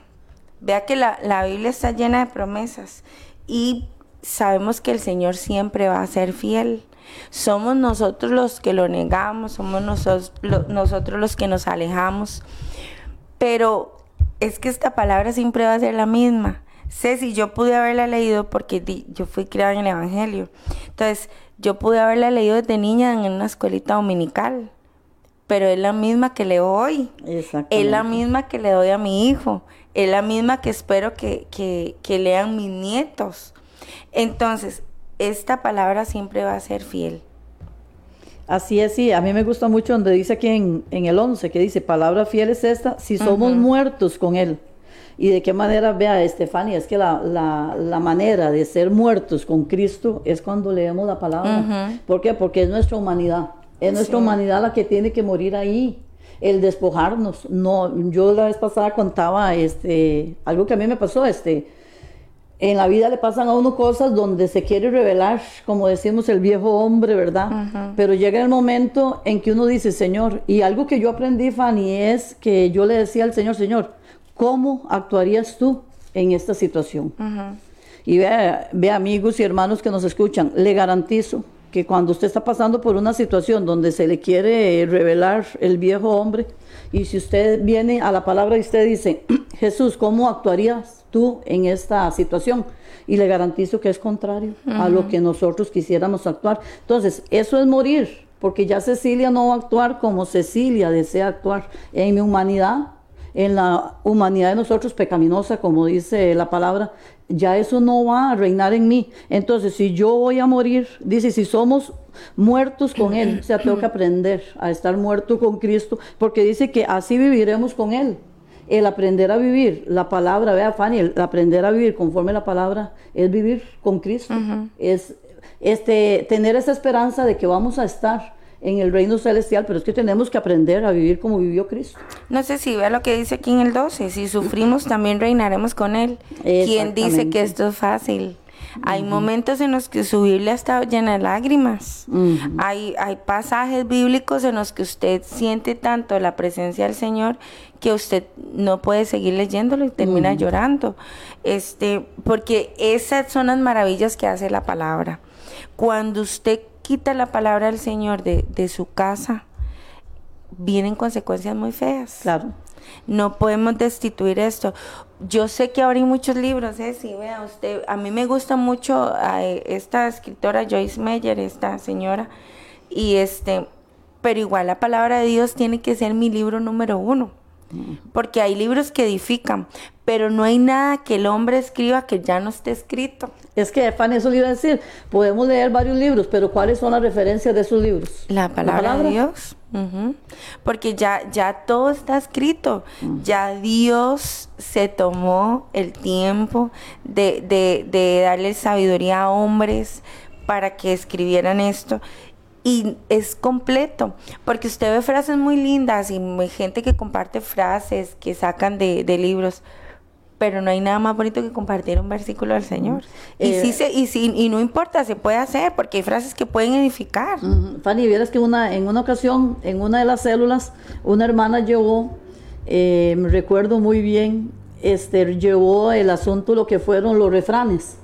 C: Vea que la, la Biblia está llena de promesas y sabemos que el Señor siempre va a ser fiel. Somos nosotros los que lo negamos, somos nosotros, nosotros los que nos alejamos. Pero es que esta palabra siempre va a ser la misma. Ceci, yo pude haberla leído porque yo fui criada en el Evangelio. Entonces, yo pude haberla leído desde niña en una escuelita dominical. Pero es la misma que leo hoy. Es la misma que le doy a mi hijo. Es la misma que espero que, que lean mis nietos. Entonces, esta palabra siempre va a ser fiel.
D: Así es, sí. A mí me gusta mucho donde dice aquí en, el 11, que dice, palabra fiel es esta, si somos muertos con Él. Y de qué manera, vea, Estefania, es que la, la, manera de ser muertos con Cristo es cuando leemos la palabra. ¿Por qué? Porque es nuestra humanidad. Es nuestra humanidad la que tiene que morir ahí el despojarnos. No, yo la vez pasada contaba este algo que a mí me pasó, este en la vida le pasan a uno cosas donde se quiere revelar, como decimos, el viejo hombre, ¿verdad? Pero llega el momento en que uno dice, Señor, y algo que yo aprendí, Fanny, es que yo le decía al Señor, Señor, ¿cómo actuarías tú en esta situación? Y ve, ve amigos y hermanos que nos escuchan, le garantizo que cuando usted está pasando por una situación donde se le quiere revelar el viejo hombre, y si usted viene a la palabra y usted dice, Jesús, ¿cómo actuarías tú en esta situación? Y le garantizo que es contrario a lo que nosotros quisiéramos actuar. Entonces, eso es morir, porque ya Cecilia no va a actuar como Cecilia desea actuar. En mi humanidad, en la humanidad de nosotros pecaminosa, como dice la palabra, ya eso no va a reinar en mí. Entonces, si yo voy a morir, dice, si somos muertos con Él, o sea, tengo que <clears throat> aprender a estar muerto con Cristo, porque dice que así viviremos con Él. El aprender a vivir, la palabra, vea Fanny, el aprender a vivir conforme la palabra es vivir con Cristo, es este, tener esa esperanza de que vamos a estar en el reino celestial, pero es que tenemos que aprender a vivir como vivió Cristo.
C: No sé si vea lo que dice aquí en el 12, si sufrimos también reinaremos con Él. ¿Quién dice que esto es fácil? Hay momentos en los que su Biblia está llena de lágrimas. hay, hay pasajes bíblicos en los que usted siente tanto la presencia del Señor que usted no puede seguir leyéndolo y termina llorando. Este, porque esas son las maravillas que hace la palabra. Cuando usted quita la palabra del Señor de, su casa, vienen consecuencias muy feas.
D: Claro.
C: No podemos destituir esto. Yo sé que ahora hay muchos libros, ¿eh? Sí, vea usted, a mí me gusta mucho esta escritora Joyce Meyer, esta señora, y este, pero igual la palabra de Dios tiene que ser mi libro número uno. Porque hay libros que edifican, pero no hay nada que el hombre escriba que ya no esté escrito.
D: Es que, Fanny, eso le iba a decir, podemos leer varios libros, pero ¿cuáles son las referencias de esos libros?
C: La palabra, de Dios. Porque ya, ya todo está escrito. Mm. Ya Dios se tomó el tiempo de, de, de darle sabiduría a hombres para que escribieran esto y es completo, porque usted ve frases muy lindas y gente que comparte frases que sacan de, libros, pero no hay nada más bonito que compartir un versículo del Señor. y sí se, y sí, y no importa, se puede hacer, porque hay frases que pueden edificar.
D: Fanny, vieras que una, en una ocasión, en una de las células, una hermana llevó, eh, me recuerdo muy bien, este, llevó el asunto lo que fueron los refranes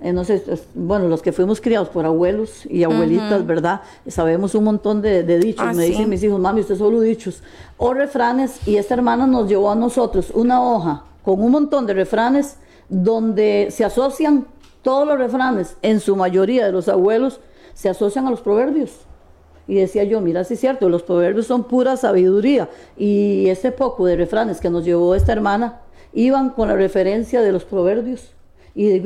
D: eh, no sé, bueno, los que fuimos criados por abuelos y abuelitas, ¿verdad? Sabemos un montón de, dichos. Ah, me dicen mis hijos, mami, usted solo dichos. O refranes, y esta hermana nos llevó a nosotros una hoja con un montón de refranes donde se asocian todos los refranes, en su mayoría de los abuelos, se asocian a los proverbios. Y decía yo, mira, sí es cierto, los proverbios son pura sabiduría. Y ese poco de refranes que nos llevó esta hermana iban con la referencia de los proverbios. Y,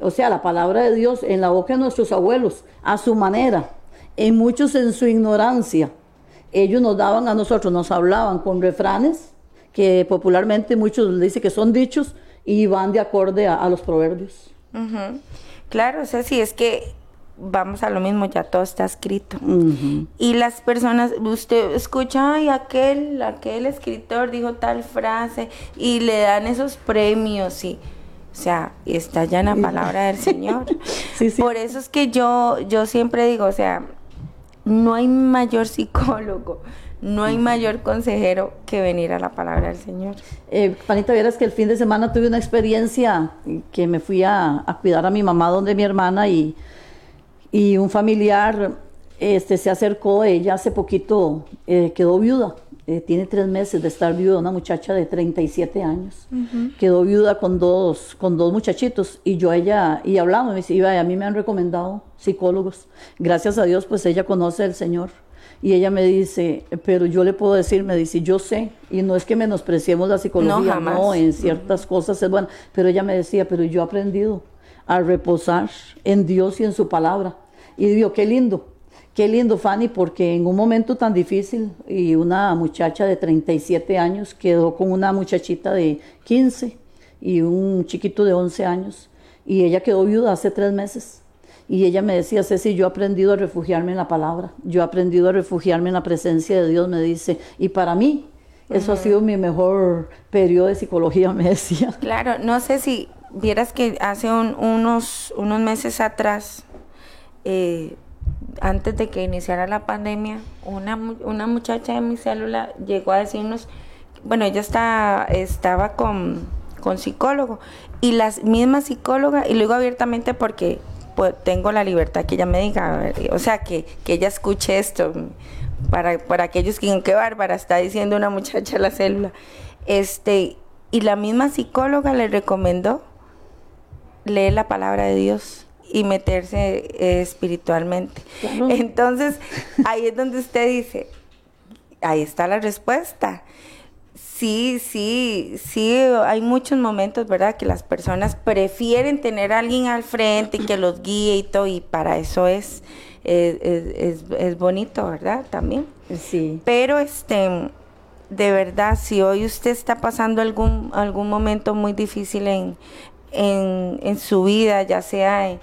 D: o sea, la palabra de Dios en la boca de nuestros abuelos, a su manera, en muchos en su ignorancia. Ellos nos daban a nosotros, nos hablaban con refranes que popularmente muchos dicen que son dichos y van de acorde a, los proverbios.
C: Claro, o sea, si es que vamos a lo mismo, ya todo está escrito. Y las personas, usted escucha, ay, aquel, aquel escritor dijo tal frase y le dan esos premios y o sea, está ya en la palabra del Señor. <laughs> Por eso es que yo, yo siempre digo, o sea, no hay mayor psicólogo, no hay mayor consejero que venir a la palabra del Señor.
D: Eh, Panita, vieras que el fin de semana tuve una experiencia que me fui a, cuidar a mi mamá donde mi hermana y, y un familiar este, se acercó, ella hace poquito eh, quedó viuda eh, tiene tres meses de estar viuda, una muchacha de 37 años. Quedó viuda con dos, con dos muchachitos y yo ella, y hablamos, me dice, a mí me han recomendado psicólogos. Gracias a Dios, pues ella conoce al Señor. Y ella me dice, pero yo le puedo decir, me dice, yo sé, y no es que menospreciemos la psicología, no, en ciertas cosas es bueno, pero ella me decía, pero yo he aprendido a reposar en Dios y en su palabra. Y digo, qué lindo, Qué lindo, Fanny, porque en un momento tan difícil y una muchacha de 37 años quedó con una muchachita de 15 y un chiquito de 11 años y ella quedó viuda hace tres meses. Y ella me decía, Ceci, yo he aprendido a refugiarme en la palabra, yo he aprendido a refugiarme en la presencia de Dios, me dice. Y para mí, eso ha sido mi mejor periodo de psicología, <laughs> me decía.
C: Claro, no sé si vieras que hace unos, unos meses atrás, eh, antes de que iniciara la pandemia, una, una muchacha de mi célula llegó a decirnos, bueno, ella está, estaba con, con psicólogo y las mismas psicólogas, y lo digo abiertamente porque tengo la libertad que ella me diga, o sea, que, que ella escuche esto, para, para aquellos que digan, qué bárbara, está diciendo una muchacha la célula. Este, y la misma psicóloga le recomendó leer la palabra de Dios y meterse eh, espiritualmente. Entonces, ahí es donde usted dice, ahí está la respuesta. Sí, sí, sí, hay muchos momentos, ¿verdad? Que las personas prefieren tener a alguien al frente que los guíe y todo, y para eso es, es, es bonito, ¿verdad? También.
D: Sí.
C: Pero, este, de verdad, si hoy usted está pasando algún, algún momento muy difícil en, en, en su vida, ya sea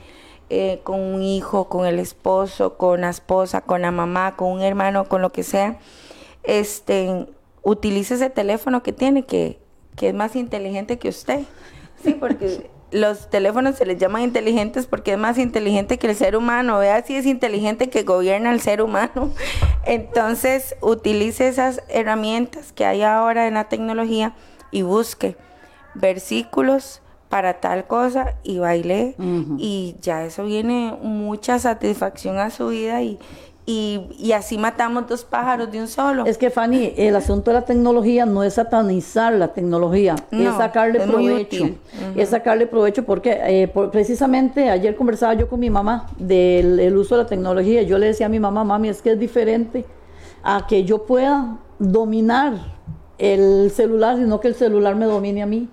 C: eh, con un hijo, con el esposo, con la esposa, con la mamá, con un hermano, con lo que sea, este, utilice ese teléfono que tiene, que, que es más inteligente que usted. Sí, porque <laughs> los teléfonos se les llaman inteligentes porque es más inteligente que el ser humano. Vea si es inteligente que gobierna el ser humano. <laughs> Entonces, utilice esas herramientas que hay ahora en la tecnología y busque versículos para tal cosa y baile y ya eso viene mucha satisfacción a su vida y, y, así matamos dos pájaros de un solo.
D: Es que Fanny, el asunto de la tecnología no es satanizar la tecnología, es sacarle provecho. Es sacarle provecho porque eh, precisamente ayer conversaba yo con mi mamá del uso de la tecnología. Yo le decía a mi mamá, mami, es que es diferente a que yo pueda dominar el celular, sino que el celular me domine a mí.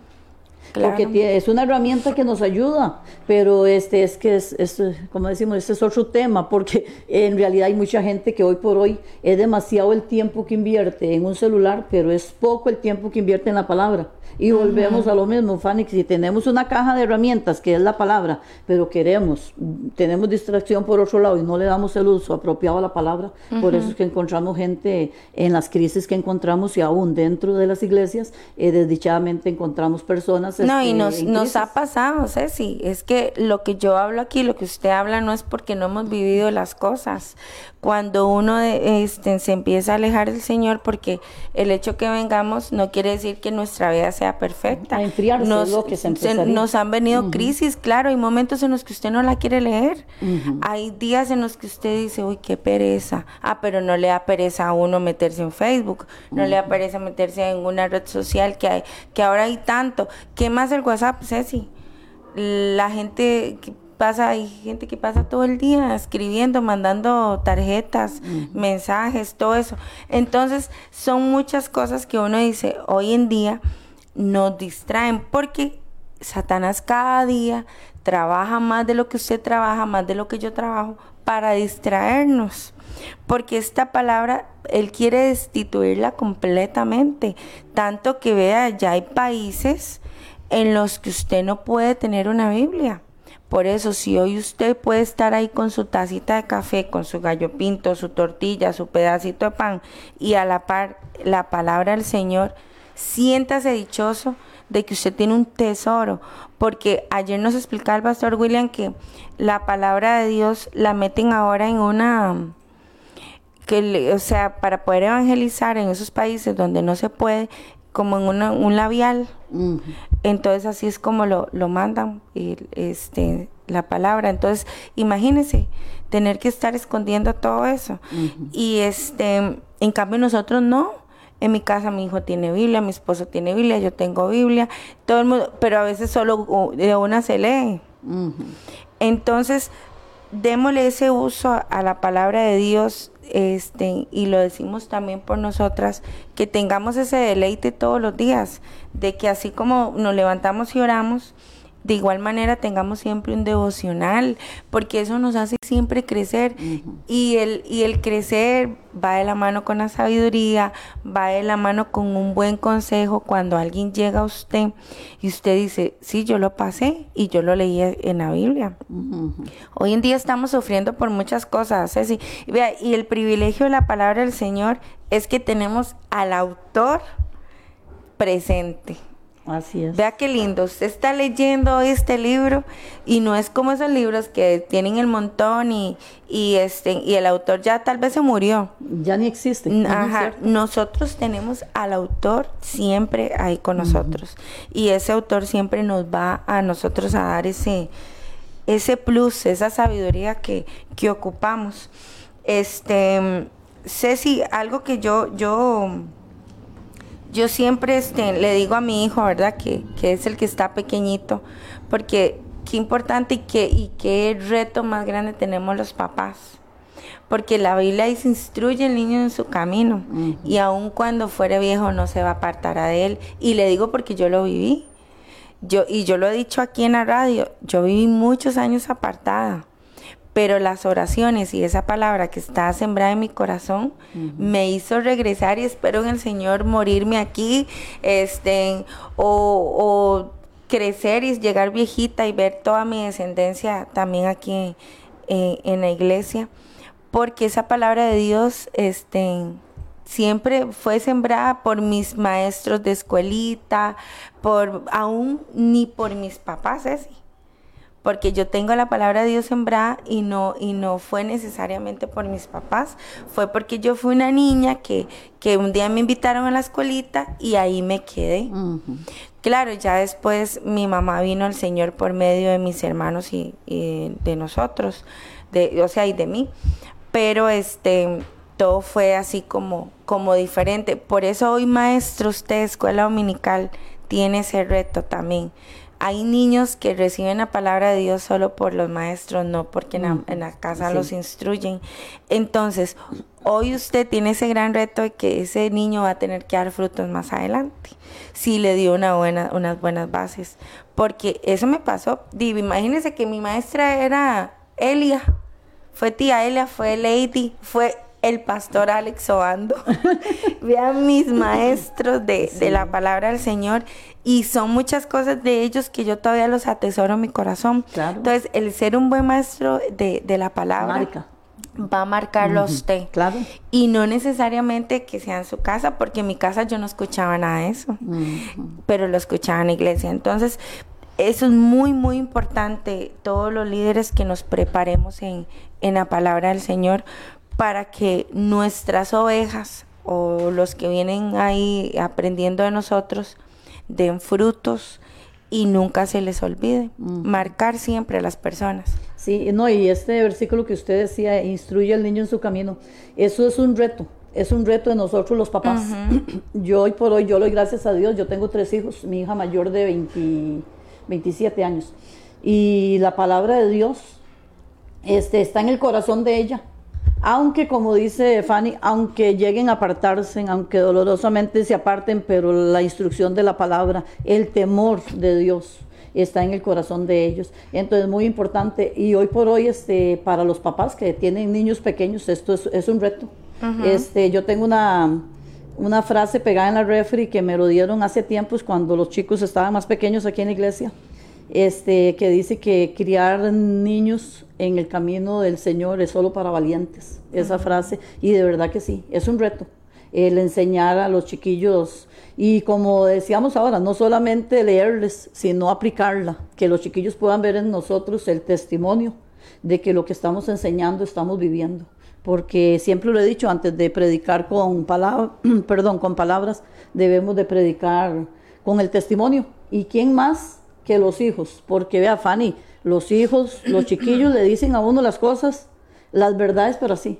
D: Porque es una herramienta que nos ayuda, pero este es que es, como decimos, este es otro tema, porque en realidad hay mucha gente que hoy por hoy es demasiado el tiempo que invierte en un celular, pero es poco el tiempo que invierte en la palabra. Y volvemos a lo mismo, Fanny, si tenemos una caja de herramientas que es la palabra, pero queremos, tenemos distracción por otro lado y no le damos el uso apropiado a la palabra, por eso es que encontramos gente en las crisis que encontramos y aún dentro de las iglesias, eh, desdichadamente encontramos personas.
C: No, y este, nos, nos ha pasado, Ceci, es que lo que yo hablo aquí, lo que usted habla, no es porque no hemos vivido las cosas. Cuando uno este, se empieza a alejar del Señor, porque el hecho que vengamos no quiere decir que nuestra vida sea perfecta.
D: nos, que se,
C: nos han venido crisis, claro, hay momentos en los que usted no la quiere leer. Hay días en los que usted dice, uy, qué pereza. Ah, pero no le da pereza a uno meterse en Facebook, no le da pereza meterse en una red social que hay, que ahora hay tanto. ¿Qué más el WhatsApp, Ceci? La gente pasa, hay gente que pasa todo el día escribiendo, mandando tarjetas, mensajes, todo eso. Entonces, son muchas cosas que uno dice, hoy en día nos distraen porque Satanás cada día trabaja más de lo que usted trabaja, más de lo que yo trabajo, para distraernos. Porque esta palabra, Él quiere destituirla completamente. Tanto que vea, ya hay países en los que usted no puede tener una Biblia. Por eso, si hoy usted puede estar ahí con su tacita de café, con su gallo pinto, su tortilla, su pedacito de pan y a la par la palabra del Señor, siéntase dichoso de que usted tiene un tesoro, porque ayer nos explicaba el pastor William que la palabra de Dios la meten ahora en una que o sea, para poder evangelizar en esos países donde no se puede, como en un labial. Entonces así es como lo, lo mandan este, la palabra. Entonces, imagínense tener que estar escondiendo todo eso. Y este, en cambio nosotros no. En mi casa mi hijo tiene Biblia, mi esposo tiene Biblia, yo tengo Biblia, todo el mundo, pero a veces solo de una se lee. Entonces, démosle ese uso a, la palabra de Dios, este, y lo decimos también por nosotras, que tengamos ese deleite todos los días, de que así como nos levantamos y oramos, de igual manera tengamos siempre un devocional, porque eso nos hace siempre crecer. y, el, y el crecer va de la mano con la sabiduría, va de la mano con un buen consejo. Cuando alguien llega a usted y usted dice, sí, yo lo pasé y yo lo leí en la Biblia. Hoy en día estamos sufriendo por muchas cosas. ¿sí? Vea, y el privilegio de la palabra del Señor es que tenemos al autor presente.
D: Así es.
C: Vea qué lindo. Usted está leyendo este libro y no es como esos libros que tienen el montón y, y este y el autor ya tal vez se murió.
D: Ya ni existe.
C: Ajá. Nosotros tenemos al autor siempre ahí con nosotros y ese autor siempre nos va a nosotros a dar ese ese plus, esa sabiduría que, que ocupamos. Este, Ceci, algo que yo yo yo siempre este, le digo a mi hijo, ¿verdad? Que, es el que está pequeñito, porque qué importante y qué, y qué reto más grande tenemos los papás. Porque la Biblia dice, instruye al niño en su camino. Y aun cuando fuere viejo no se va a apartar de él. Y le digo porque yo lo viví. Yo, y yo lo he dicho aquí en la radio, yo viví muchos años apartada pero las oraciones y esa palabra que está sembrada en mi corazón me hizo regresar y espero en el Señor morirme aquí, este, o, crecer y llegar viejita y ver toda mi descendencia también aquí en, la iglesia, porque esa palabra de Dios, este, siempre fue sembrada por mis maestros de escuelita, por aún ni por mis papás, ¿sí? Porque yo tengo la palabra de Dios sembrada y no, y no fue necesariamente por mis papás, fue porque yo fui una niña que, que un día me invitaron a la escuelita y ahí me quedé. Claro, ya después mi mamá vino al Señor por medio de mis hermanos y, de nosotros, de, o sea, y de mí. pero este todo fue así como, como diferente. Por eso hoy maestro, usted, escuela dominical, tiene ese reto también. Hay niños que reciben la palabra de Dios solo por los maestros, no porque en la, mm, casa los instruyen. Entonces, hoy usted tiene ese gran reto de que ese niño va a tener que dar frutos más adelante, si le dio una buena, unas buenas bases. Porque eso me pasó. Digo, imagínense que mi maestra era Elia, fue tía Elia, fue Lady, fue el pastor Alex Oando. <laughs> Vean mis maestros de, la palabra del Señor. Y son muchas cosas de ellos que yo todavía los atesoro en mi corazón. Entonces, el ser un buen maestro de, la palabra va a marcarlo a usted.
D: Claro.
C: Y no necesariamente que sea en su casa, porque en mi casa yo no escuchaba nada de eso, pero lo escuchaba en la iglesia. Entonces, eso es muy, muy importante, todos los líderes que nos preparemos en, en la palabra del Señor, para que nuestras ovejas o los que vienen ahí aprendiendo de nosotros den frutos y nunca se les olvide. Marcar siempre a las personas.
D: Sí, no, y este versículo que usted decía, instruye al niño en su camino, eso es un reto, es un reto de nosotros los papás. <clears throat> Yo hoy por hoy, yo lo doy gracias a Dios, yo tengo tres hijos, mi hija mayor de 27 años, y la palabra de Dios este, está en el corazón de ella aunque como dice Fanny, aunque lleguen a apartarse, aunque dolorosamente se aparten, pero la instrucción de la palabra, el temor de Dios está en el corazón de ellos. Entonces, muy importante. Y hoy por hoy, este, para los papás que tienen niños pequeños, esto es, un reto. este, yo tengo una, una frase pegada en la refri que me lo dieron hace tiempos cuando los chicos estaban más pequeños aquí en la iglesia este, que dice que criar niños en el camino del Señor es solo para valientes, esa frase, y de verdad que sí, es un reto el enseñar a los chiquillos y como decíamos ahora, no solamente leerles, sino aplicarla, que los chiquillos puedan ver en nosotros el testimonio de que lo que estamos enseñando estamos viviendo. Porque siempre lo he dicho, antes de predicar con, palabras, <clears throat> perdón, con palabras, debemos de predicar con el testimonio. ¿Y quién más que los hijos, porque vea Fanny, los hijos, los chiquillos le dicen a uno las cosas, las verdades, pero así,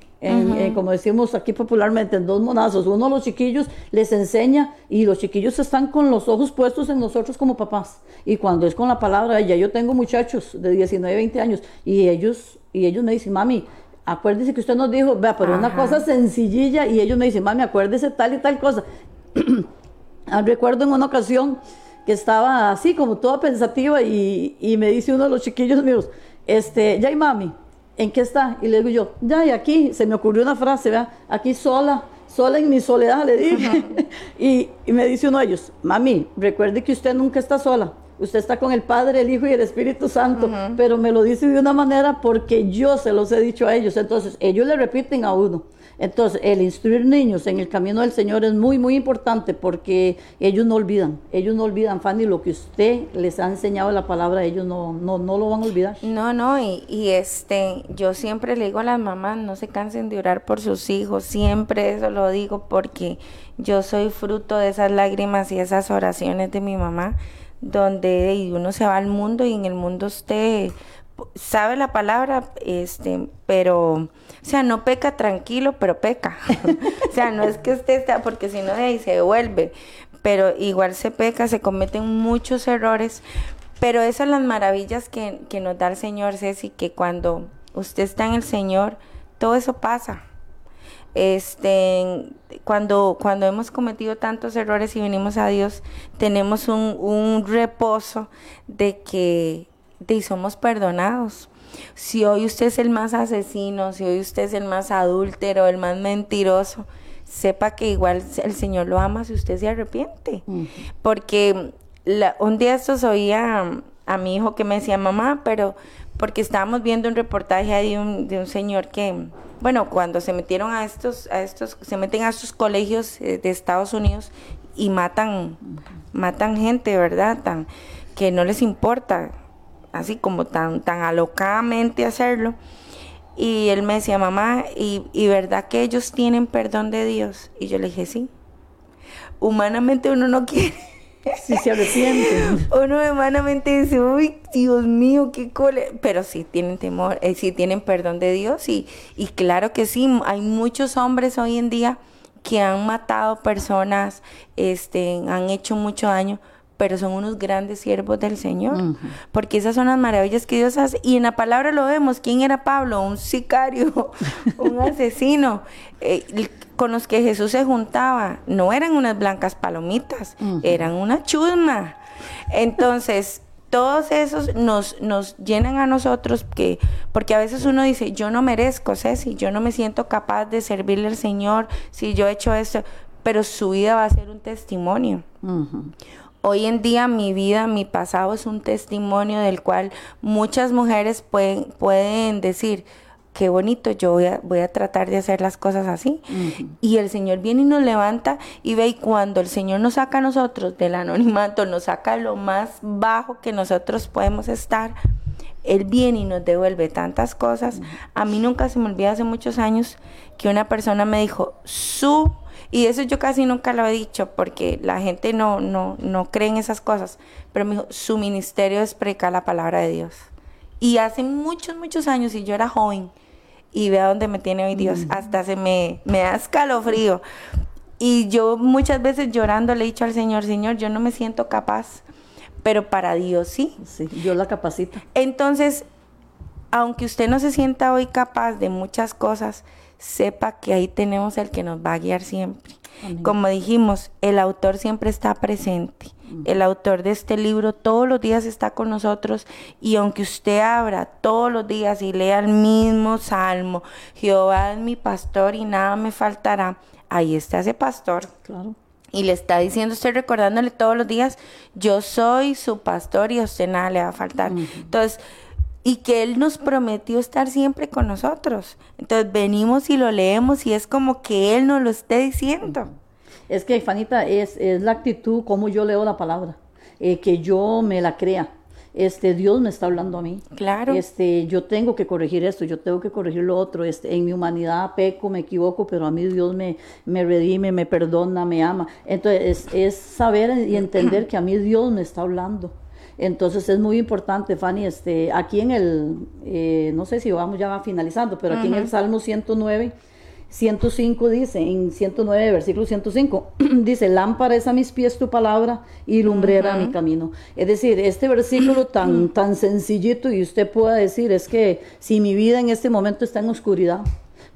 D: como decimos aquí popularmente, en dos monazos. Uno a los chiquillos les enseña y los chiquillos están con los ojos puestos en nosotros como papás. Y cuando es con la palabra, ya yo tengo muchachos de 19, 20 años y ellos, y ellos me dicen, mami, acuérdese que usted nos dijo, vea, pero una cosa sencillilla y ellos me dicen, mami, acuérdese tal y tal cosa. <clears throat> Ah, recuerdo en una ocasión que estaba así como toda pensativa y, y me dice uno de los chiquillos míos, este, ya y mami, ¿en qué está? Y le digo yo, ya y aquí, se me ocurrió una frase, vea, aquí sola, sola en mi soledad, le dije. <laughs> y, y, me dice uno de ellos, mami, recuerde que usted nunca está sola. Usted está con el Padre, el Hijo y el Espíritu Santo, pero me lo dice de una manera porque yo se los he dicho a ellos. Entonces, ellos le repiten a uno. Entonces, el instruir niños en el camino del Señor es muy, muy importante porque ellos no olvidan, ellos no olvidan, Fanny, lo que usted les ha enseñado la palabra, ellos no, no, no lo van a olvidar.
C: No, no, y, y este, yo siempre le digo a las mamás, no se cansen de orar por sus hijos, siempre eso lo digo porque yo soy fruto de esas lágrimas y esas oraciones de mi mamá, donde uno se va al mundo y en el mundo usted sabe la palabra, este, pero, o sea, no peca tranquilo, pero peca. <laughs> o sea, no es que usted está, porque si no de ahí se devuelve, pero igual se peca, se cometen muchos errores, pero esas son las maravillas que, que nos da el Señor, Ceci, que cuando usted está en el Señor, todo eso pasa. Este, cuando, cuando hemos cometido tantos errores y venimos a Dios, tenemos un, un reposo de que y somos perdonados. Si hoy usted es el más asesino, si hoy usted es el más adúltero, el más mentiroso, sepa que igual el Señor lo ama si usted se arrepiente. Porque un día estos oía a, mi hijo que me decía, mamá, pero porque estábamos viendo un reportaje de un, de un señor que, bueno, cuando se metieron a estos, a estos, se meten a estos colegios eh, de Estados Unidos y matan, matan gente, ¿verdad? Tan, que no les importa así como tan, tan alocadamente hacerlo. Y él me decía, mamá, ¿y, ¿y verdad que ellos tienen perdón de Dios? Y yo le dije, sí. Humanamente uno no quiere, <laughs>
D: Si se arrepienten. <laughs>
C: Uno humanamente dice, uy, Dios mío, qué cole. Pero sí tienen temor, eh, sí tienen perdón de Dios. Y, y claro que sí, hay muchos hombres hoy en día que han matado personas, este, han hecho mucho daño, pero son unos grandes siervos del Señor. Porque esas son las maravillas que Dios hace. Y en la palabra lo vemos. ¿Quién era Pablo? Un sicario, <laughs> un asesino. Eh, con los que Jesús se juntaba no eran unas blancas palomitas, eran una chusma. Entonces, todos esos nos, nos llenan a nosotros que, porque a veces uno dice, yo no merezco, Ceci, yo no me siento capaz de servirle al Señor si yo he hecho esto, pero su vida va a ser un testimonio. Hoy en día mi vida, mi pasado es un testimonio del cual muchas mujeres pueden, pueden decir, qué bonito, yo voy a, voy a tratar de hacer las cosas así. Y el Señor viene y nos levanta y ve, y cuando el Señor nos saca a nosotros del anonimato, nos saca lo más bajo que nosotros podemos estar, Él viene y nos devuelve tantas cosas. A mí nunca se me olvida hace muchos años que una persona me dijo, su y eso yo casi nunca lo he dicho porque la gente no, no, no cree en esas cosas. Pero me dijo, su ministerio es predicar la palabra de Dios. Y hace muchos, muchos años, y yo era joven, y vea dónde me tiene hoy Dios, hasta se me, me da escalofrío. Y yo muchas veces llorando le he dicho al Señor, Señor, yo no me siento capaz, pero para Dios sí.
D: Sí, Dios la capacita.
C: Entonces, aunque usted no se sienta hoy capaz de muchas cosas, sepa que ahí tenemos el que nos va a guiar siempre. Como dijimos, el autor siempre está presente. El autor de este libro todos los días está con nosotros y aunque usted abra todos los días y lea el mismo salmo, Jehová es mi pastor y nada me faltará, ahí está ese pastor.
D: Claro.
C: Y le está diciendo, estoy recordándole todos los días, yo soy su pastor y a usted nada le va a faltar. Entonces, y que Él nos prometió estar siempre con nosotros. Entonces venimos y lo leemos y es como que Él nos lo esté diciendo.
D: Es que, Fanita, es, es la actitud como yo leo la palabra, eh, que yo me la crea. Este, Dios me está hablando a mí.
C: Claro.
D: Este, yo tengo que corregir esto, yo tengo que corregir lo otro. Este, en mi humanidad peco, me equivoco, pero a mí Dios me, me redime, me perdona, me ama. Entonces, es, es saber y entender que a mí Dios me está hablando. Entonces es muy importante, Fanny, este, aquí en el, eh, no sé si vamos ya finalizando, pero aquí en el Salmo 109, 105 dice, en 109, versículo 105, <clears throat> dice, lámpara es a mis pies tu palabra y lumbrera mi camino. Es decir, este versículo tan, <clears throat> tan sencillito y usted pueda decir, es que si mi vida en este momento está en oscuridad,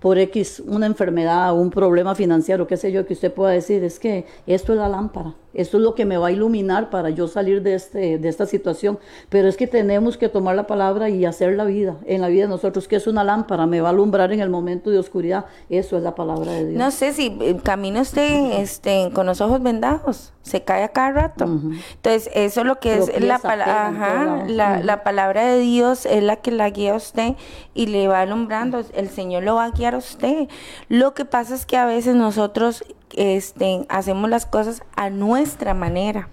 D: por X, una enfermedad, un problema financiero, qué sé yo, que usted pueda decir, es que esto es la lámpara esto es lo que me va a iluminar para yo salir de, este, de esta situación. Pero es que tenemos que tomar la palabra y hacer la vida, en la vida de nosotros, que es una lámpara, me va a alumbrar en el momento de oscuridad. Eso es la palabra de Dios.
C: No sé si eh, camina usted este, con los ojos vendados, se cae a cada rato. Entonces, eso es lo que es la, palabra la, la, palabra de Dios, es la que la guía a usted y le va alumbrando. El Señor lo va a a usted. Lo que pasa es que a veces nosotros este, hacemos las cosas a nuestra manera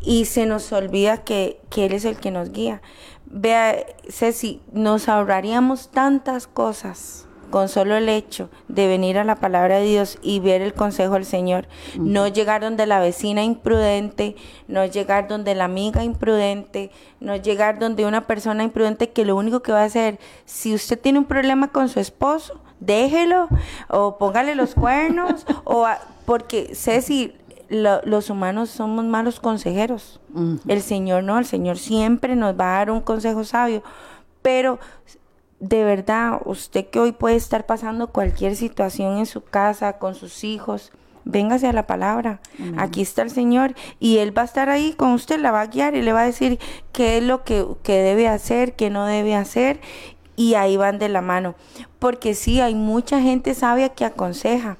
C: y se nos olvida que, Él es el que nos guía. Vea, Ceci, nos ahorraríamos tantas cosas con solo el hecho de venir a la palabra de Dios y ver el consejo del Señor. No llegar donde la vecina imprudente, no llegar donde la amiga imprudente, no llegar donde una persona imprudente que lo único que va a hacer, si usted tiene un problema con su esposo, déjelo o póngale los <laughs> cuernos o porque Ceci los humanos somos malos consejeros. El Señor no, el Señor siempre nos va a dar un consejo sabio, pero de verdad, usted que hoy puede estar pasando cualquier situación en su casa, con sus hijos, véngase a la palabra. Aquí está el Señor y Él va a estar ahí con usted, la va a guiar y le va a decir qué es lo que, que debe hacer, qué no debe hacer y ahí van de la mano. Porque sí, hay mucha gente sabia que aconseja,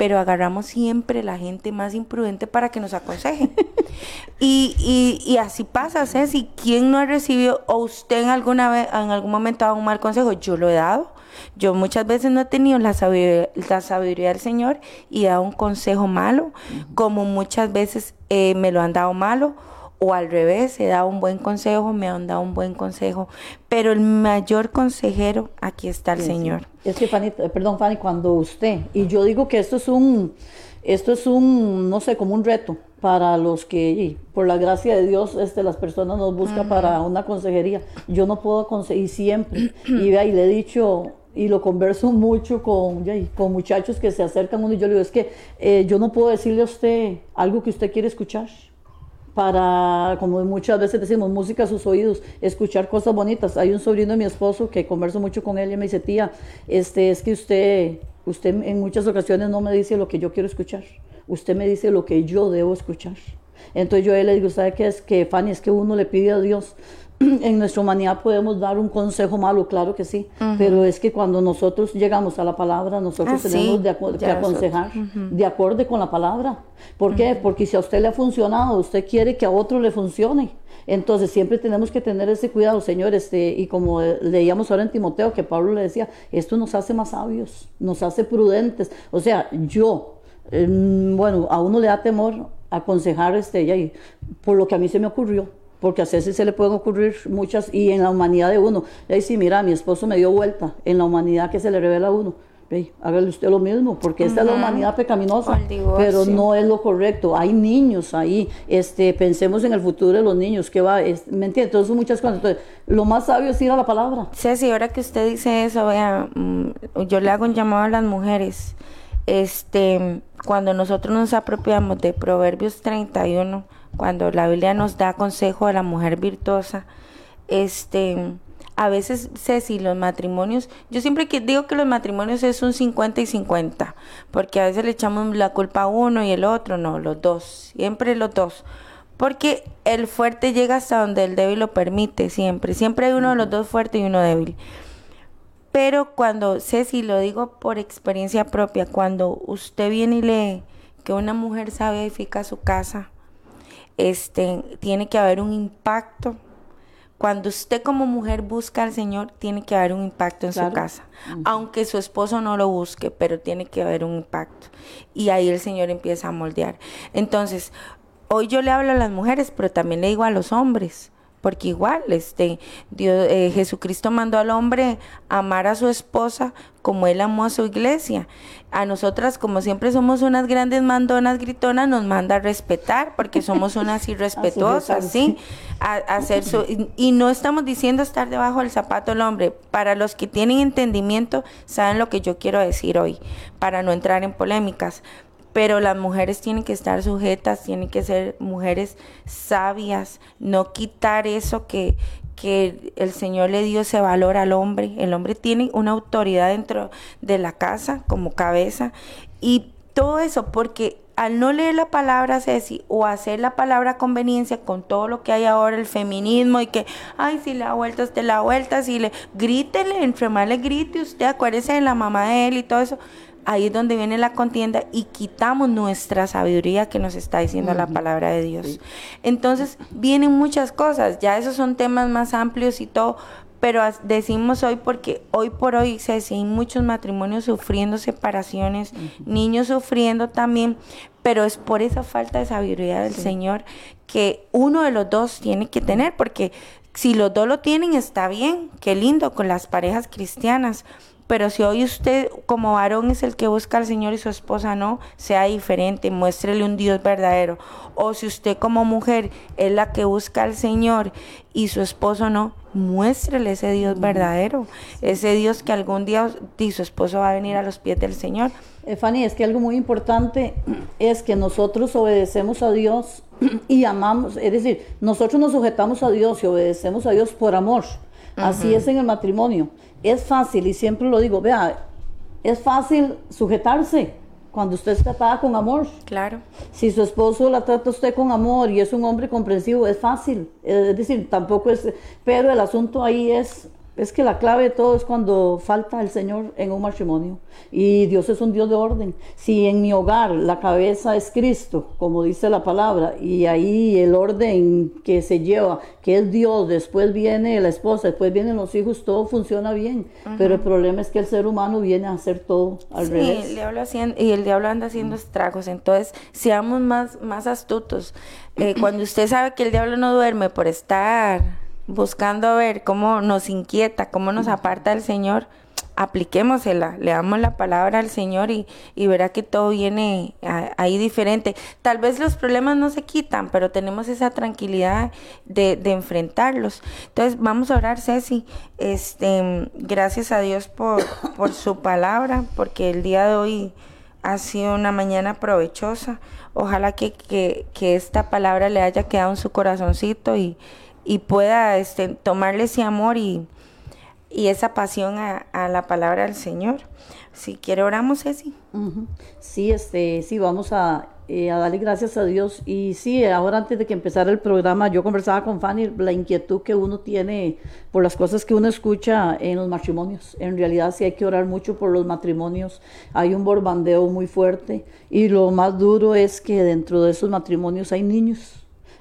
C: pero agarramos siempre la gente más imprudente para que nos aconseje. <laughs> y, y, y, así pasa, Ceci. ¿Quién no ha recibido o usted en alguna vez, en algún momento ha dado un mal consejo? Yo lo he dado. Yo muchas veces no he tenido la sabiduría, la sabiduría del Señor y he dado un consejo malo, como muchas veces eh, me lo han dado malo o al revés, he dado un buen consejo, me han dado un buen consejo, pero el mayor consejero, aquí está el Señor.
D: Es que Fanny, eh, perdón Fanny, cuando usted, y yo digo que esto es un, Esto es un, no sé, como un reto para los que, por la gracia de Dios, este, las personas nos buscan para una consejería. Yo no puedo conseguir siempre. y vea, y le he dicho, y lo converso mucho con, con muchachos que se acercan uno y yo le digo, es que eh, yo no puedo decirle a usted algo que usted quiere escuchar para, como muchas veces decimos, música a sus oídos, escuchar cosas bonitas. Hay un sobrino de mi esposo que converso mucho con él y me dice, tía, este, es que usted, usted en muchas ocasiones no me dice lo que yo quiero escuchar, usted me dice lo que yo debo escuchar. Entonces yo a él le digo, ¿sabe qué es? Que Fanny, es que uno le pide a Dios <clears throat> en nuestra humanidad podemos dar un consejo malo, claro que sí, pero es que cuando nosotros llegamos a la palabra, nosotros ah, tenemos que aconsejar de acuerdo con la palabra. ¿Por qué? Porque si a usted le ha funcionado, usted quiere que a otro le funcione. Entonces siempre tenemos que tener ese cuidado, Señor, este, y como leíamos ahora en Timoteo, que Pablo le decía, esto nos hace más sabios, nos hace prudentes. O sea, yo, em, bueno, a uno le da temor aconsejar, este, por lo que a mí se me ocurrió porque a veces se le pueden ocurrir muchas, y en la humanidad de uno, y sí, mira, mi esposo me dio vuelta, en la humanidad que se le revela a uno, hey, hágale usted lo mismo, porque esta es la humanidad pecaminosa, pero no es lo correcto. Hay niños ahí, este, pensemos en el futuro de los niños, que va, ¿me entiende? Entonces son muchas cosas. Entonces, lo más sabio es ir a la palabra.
C: Ceci, ahora que usted dice eso, vea, mm, yo le hago un llamado a las mujeres. Este, cuando nosotros nos apropiamos de Proverbios 31, cuando la Biblia nos da consejo a la mujer virtuosa, este, a veces, Ceci, los matrimonios, yo siempre que digo que los matrimonios es un 50 y 50, porque a veces le echamos la culpa a uno y el otro, no, los dos, siempre los dos. Porque el fuerte llega hasta donde el débil lo permite, siempre. Siempre hay uno de los dos fuerte y uno débil. Pero cuando, Ceci, lo digo por experiencia propia, cuando usted viene y lee que una mujer sabe edificar su casa, este, tiene que haber un impacto. Cuando usted como mujer busca al Señor, tiene que haber un impacto en su casa. Aunque su esposo no lo busque, pero tiene que haber un impacto. Y ahí el Señor empieza a moldear. Entonces, hoy yo le hablo a las mujeres, pero también le digo a los hombres porque igual este Dios eh, Jesucristo mandó al hombre amar a su esposa como él amó a su iglesia. A nosotras, como siempre somos unas grandes mandonas gritonas, nos manda a respetar, porque <laughs> somos unas irrespetuosas, ¿sí? A, hacer su, y, no estamos diciendo estar debajo del zapato del hombre. Para los que tienen entendimiento, saben lo que yo quiero decir hoy, para no entrar en polémicas pero las mujeres tienen que estar sujetas, tienen que ser mujeres sabias, no quitar eso que, que el Señor le dio ese valor al hombre. El hombre tiene una autoridad dentro de la casa como cabeza y todo eso porque al no leer la palabra Ceci o hacer la palabra conveniencia con todo lo que hay ahora, el feminismo y que, ay, si le da vueltas, te la vuelta, si le grítele, entre más le grite usted, acuérdese de la mamá de él y todo eso ahí es donde viene la contienda y quitamos nuestra sabiduría que nos está diciendo la palabra de Dios. Entonces vienen muchas cosas, ya esos son temas más amplios y todo, pero decimos hoy porque hoy por hoy se hay muchos matrimonios sufriendo separaciones, niños sufriendo también, pero es por esa falta de sabiduría del Señor que uno de los dos tiene que tener, porque si los dos lo tienen está bien, qué lindo con las parejas cristianas, pero si hoy usted como varón es el que busca al Señor y su esposa no, sea diferente, muéstrele un Dios verdadero. O si usted como mujer es la que busca al Señor y su esposo no, muéstrele ese Dios verdadero, ese Dios que algún día y su esposo va a venir a los pies del Señor.
D: Eh, Fanny, es que algo muy importante <clears throat> es que nosotros obedecemos a Dios <clears throat> y amamos, es decir, nosotros nos sujetamos a Dios y obedecemos a Dios por amor. Así es en el matrimonio. Es fácil, y siempre lo digo, vea, es fácil sujetarse cuando usted está tratada con amor.
C: Claro.
D: Si su esposo la trata usted con amor y es un hombre comprensivo, es fácil. Es decir, tampoco es... Pero el asunto ahí es es que la clave de todo es cuando falta el Señor en un matrimonio. Y Dios es un Dios de orden. Si en mi hogar la cabeza es Cristo, como dice la palabra, y ahí el orden que se lleva, que es Dios, después viene la esposa, después vienen los hijos, todo funciona bien. Pero el problema es que el ser humano viene a hacer todo al sí,
C: El diablo haciendo, y el diablo anda haciendo estragos. Entonces, seamos más, más astutos. Eh, <clears throat> cuando usted sabe que el diablo no duerme por estar buscando ver cómo nos inquieta, cómo nos aparta el Señor, apliquémosela, le damos la palabra al Señor y, y verá que todo viene ahí diferente. Tal vez los problemas no se quitan, pero tenemos esa tranquilidad de, de enfrentarlos. Entonces, vamos a orar, Ceci. Este, gracias a Dios por, por su palabra, porque el día de hoy ha sido una mañana provechosa. Ojalá que, que, que esta palabra le haya quedado en su corazoncito y, y pueda este, tomarle ese amor y y esa pasión a, la palabra del Señor. Si quiere, oramos, Ceci.
D: Sí, este, sí, vamos a, eh, a, darle gracias a Dios. Y sí, ahora antes de que empezara el programa, yo conversaba con Fanny la inquietud que uno tiene por las cosas que uno escucha en los matrimonios. En realidad sí hay que orar mucho por los matrimonios. Hay un borbandeo muy fuerte. Y lo más duro es que dentro de esos matrimonios hay niños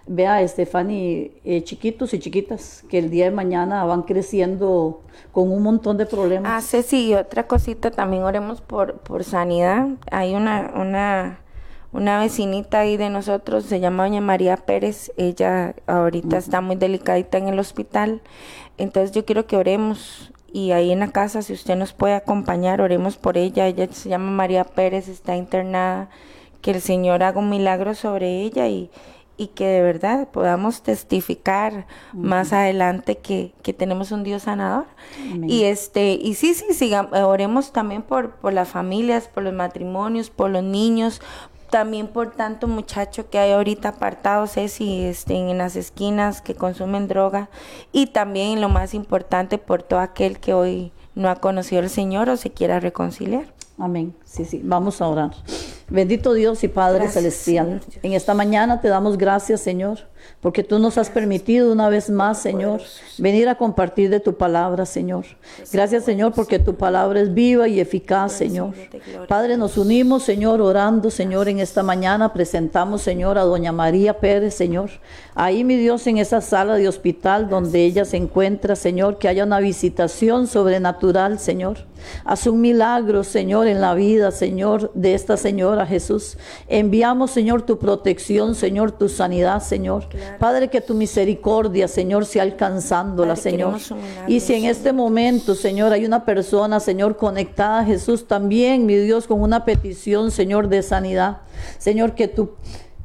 D: vea, Stephanie, eh, chiquitos y chiquitas que el día de mañana van creciendo con un montón de problemas.
C: Ah, Ceci, y otra cosita, también oremos por, por sanidad. Hay una, una, una vecinita ahí de nosotros, se llama Doña María Pérez, ella ahorita está muy delicadita en el hospital, entonces yo quiero que oremos. Y ahí en la casa, si usted nos puede acompañar, oremos por ella, ella se llama María Pérez, está internada, que el Señor haga un milagro sobre ella y y que de verdad podamos testificar más adelante que, que, tenemos un Dios sanador. Y este, y sí, sí, sigamos, oremos también por, por las familias, por los matrimonios, por los niños, también por tanto muchacho que hay ahorita apartados es y este, en las esquinas que consumen droga y también lo más importante por todo aquel que hoy no ha conocido al Señor o se quiera reconciliar.
D: Amén. Sí, sí, vamos a orar. Bendito Dios y Padre Celestial, en esta mañana te damos gracias, Señor, porque tú nos has permitido una vez más, Señor, venir a compartir de tu palabra, Señor. Gracias, Señor, porque tu palabra es viva y eficaz, Señor. Padre, nos unimos, Señor, orando, Señor, en esta mañana presentamos, Señor, a doña María Pérez, Señor. Ahí, mi Dios, en esa sala de hospital donde ella se encuentra, Señor, que haya una visitación sobrenatural, Señor. Haz un milagro, Señor, en la vida, Señor, de esta señora Jesús. Enviamos, Señor, tu protección, Señor, tu sanidad, Señor. Padre, que tu misericordia, Señor, sea alcanzándola, Señor. Y si en este momento, Señor, hay una persona, Señor, conectada a Jesús también, mi Dios, con una petición, Señor, de sanidad. Señor, que tu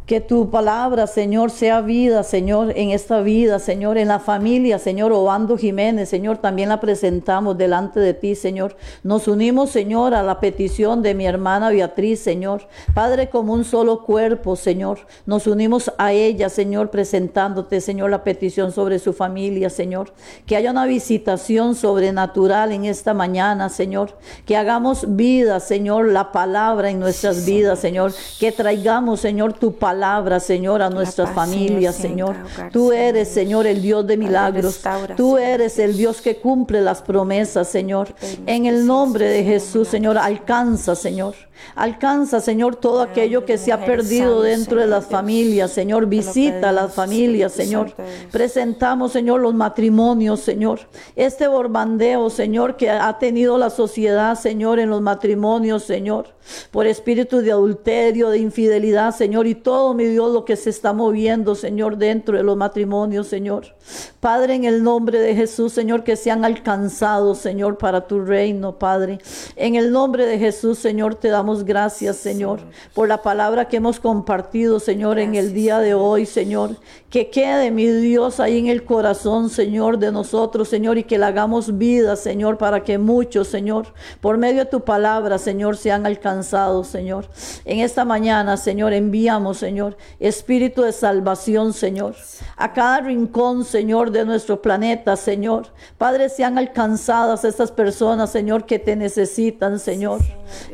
D: que tu palabra, Señor, sea vida, Señor, en esta vida, Señor, en la familia, Señor, Obando Jiménez, Señor, también la presentamos delante de ti, Señor. Nos unimos, Señor, a la petición de mi hermana Beatriz, Señor. Padre, como un solo cuerpo, Señor. Nos unimos a ella, Señor, presentándote, Señor, la petición sobre su familia, Señor. Que haya una visitación sobrenatural en esta mañana, Señor. Que hagamos vida, Señor, la palabra en nuestras vidas, Señor. Que traigamos, Señor, tu palabra palabra, Señor, a nuestras familias, Señor. Tú eres, Señor, el Dios de milagros. Tú eres el Dios que cumple las promesas, Señor. En el nombre de Jesús, Señor, alcanza, Señor. Alcanza, Señor, todo aquello que se ha perdido dentro de las familias, Señor. Visita las familias, Señor. Presentamos, Señor, los matrimonios, Señor. Este borbandeo, Señor, que ha tenido la sociedad, Señor, en los matrimonios, Señor. Por espíritu de adulterio, de infidelidad, Señor. Y todo, mi Dios, lo que se está moviendo, Señor, dentro de los matrimonios, Señor. Padre, en el nombre de Jesús, Señor, que sean alcanzados, Señor, para tu reino, Padre. En el nombre de Jesús, Señor, te damos gracias, Señor, por la palabra que hemos compartido, Señor, en el día de hoy, Señor. Que quede, mi Dios, ahí en el corazón, Señor, de nosotros, Señor, y que la hagamos vida, Señor, para que muchos, Señor, por medio de tu palabra, Señor, sean alcanzados, Señor. En esta mañana, Señor, enviamos, Señor, espíritu de salvación, Señor, a cada rincón, Señor, de nuestro planeta, Señor. Padre, sean alcanzadas estas personas, Señor, que te necesitan, Señor.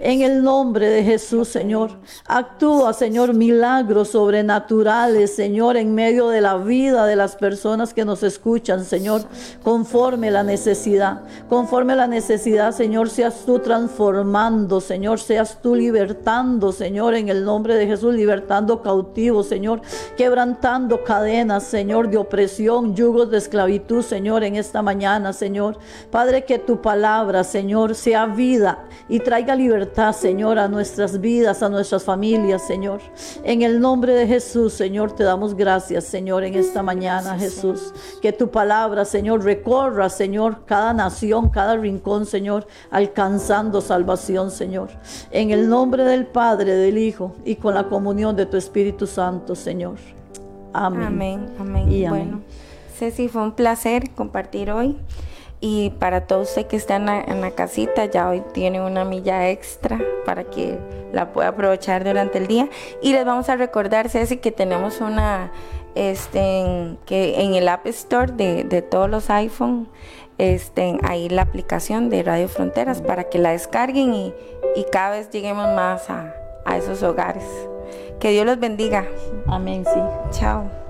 D: En el nombre de Jesús, Señor. Actúa, Señor, milagros sobrenaturales, Señor, en medio de la vida de las personas que nos escuchan, Señor, conforme la necesidad. Conforme la necesidad, Señor, seas tú transformando, Señor, seas tú libertando, Señor, en el nombre de Jesús, libertando cautivos, Señor, quebrantando cadenas, Señor, de opresión, yugos de esclavitud, Señor, en esta mañana, Señor. Padre, que tu palabra, Señor, sea vida y traiga libertad, Señor, a nuestras vidas, a nuestras familias, Señor. En el nombre de Jesús, Señor, te damos gracias, Señor, en esta mañana, Jesús. Que tu palabra, Señor, recorra, Señor, cada nación, cada rincón, Señor, alcanzando salvación, Señor. En el nombre del Padre, del Hijo y con la comunión de tu Espíritu Santo, Señor. Amén.
C: Amén, amén. Bueno, Ceci, fue un placer compartir hoy. Y para todos ustedes que están en la, casita, ya hoy tiene una milla extra para que la pueda aprovechar durante el día. Y les vamos a recordar, Ceci, que tenemos una, este, que en el App Store de, de todos los iPhone, este, ahí la aplicación de Radio Fronteras para que la descarguen y, y cada vez lleguemos más a, a esos hogares. Que Dios los bendiga.
D: Amén, sí.
C: Chao.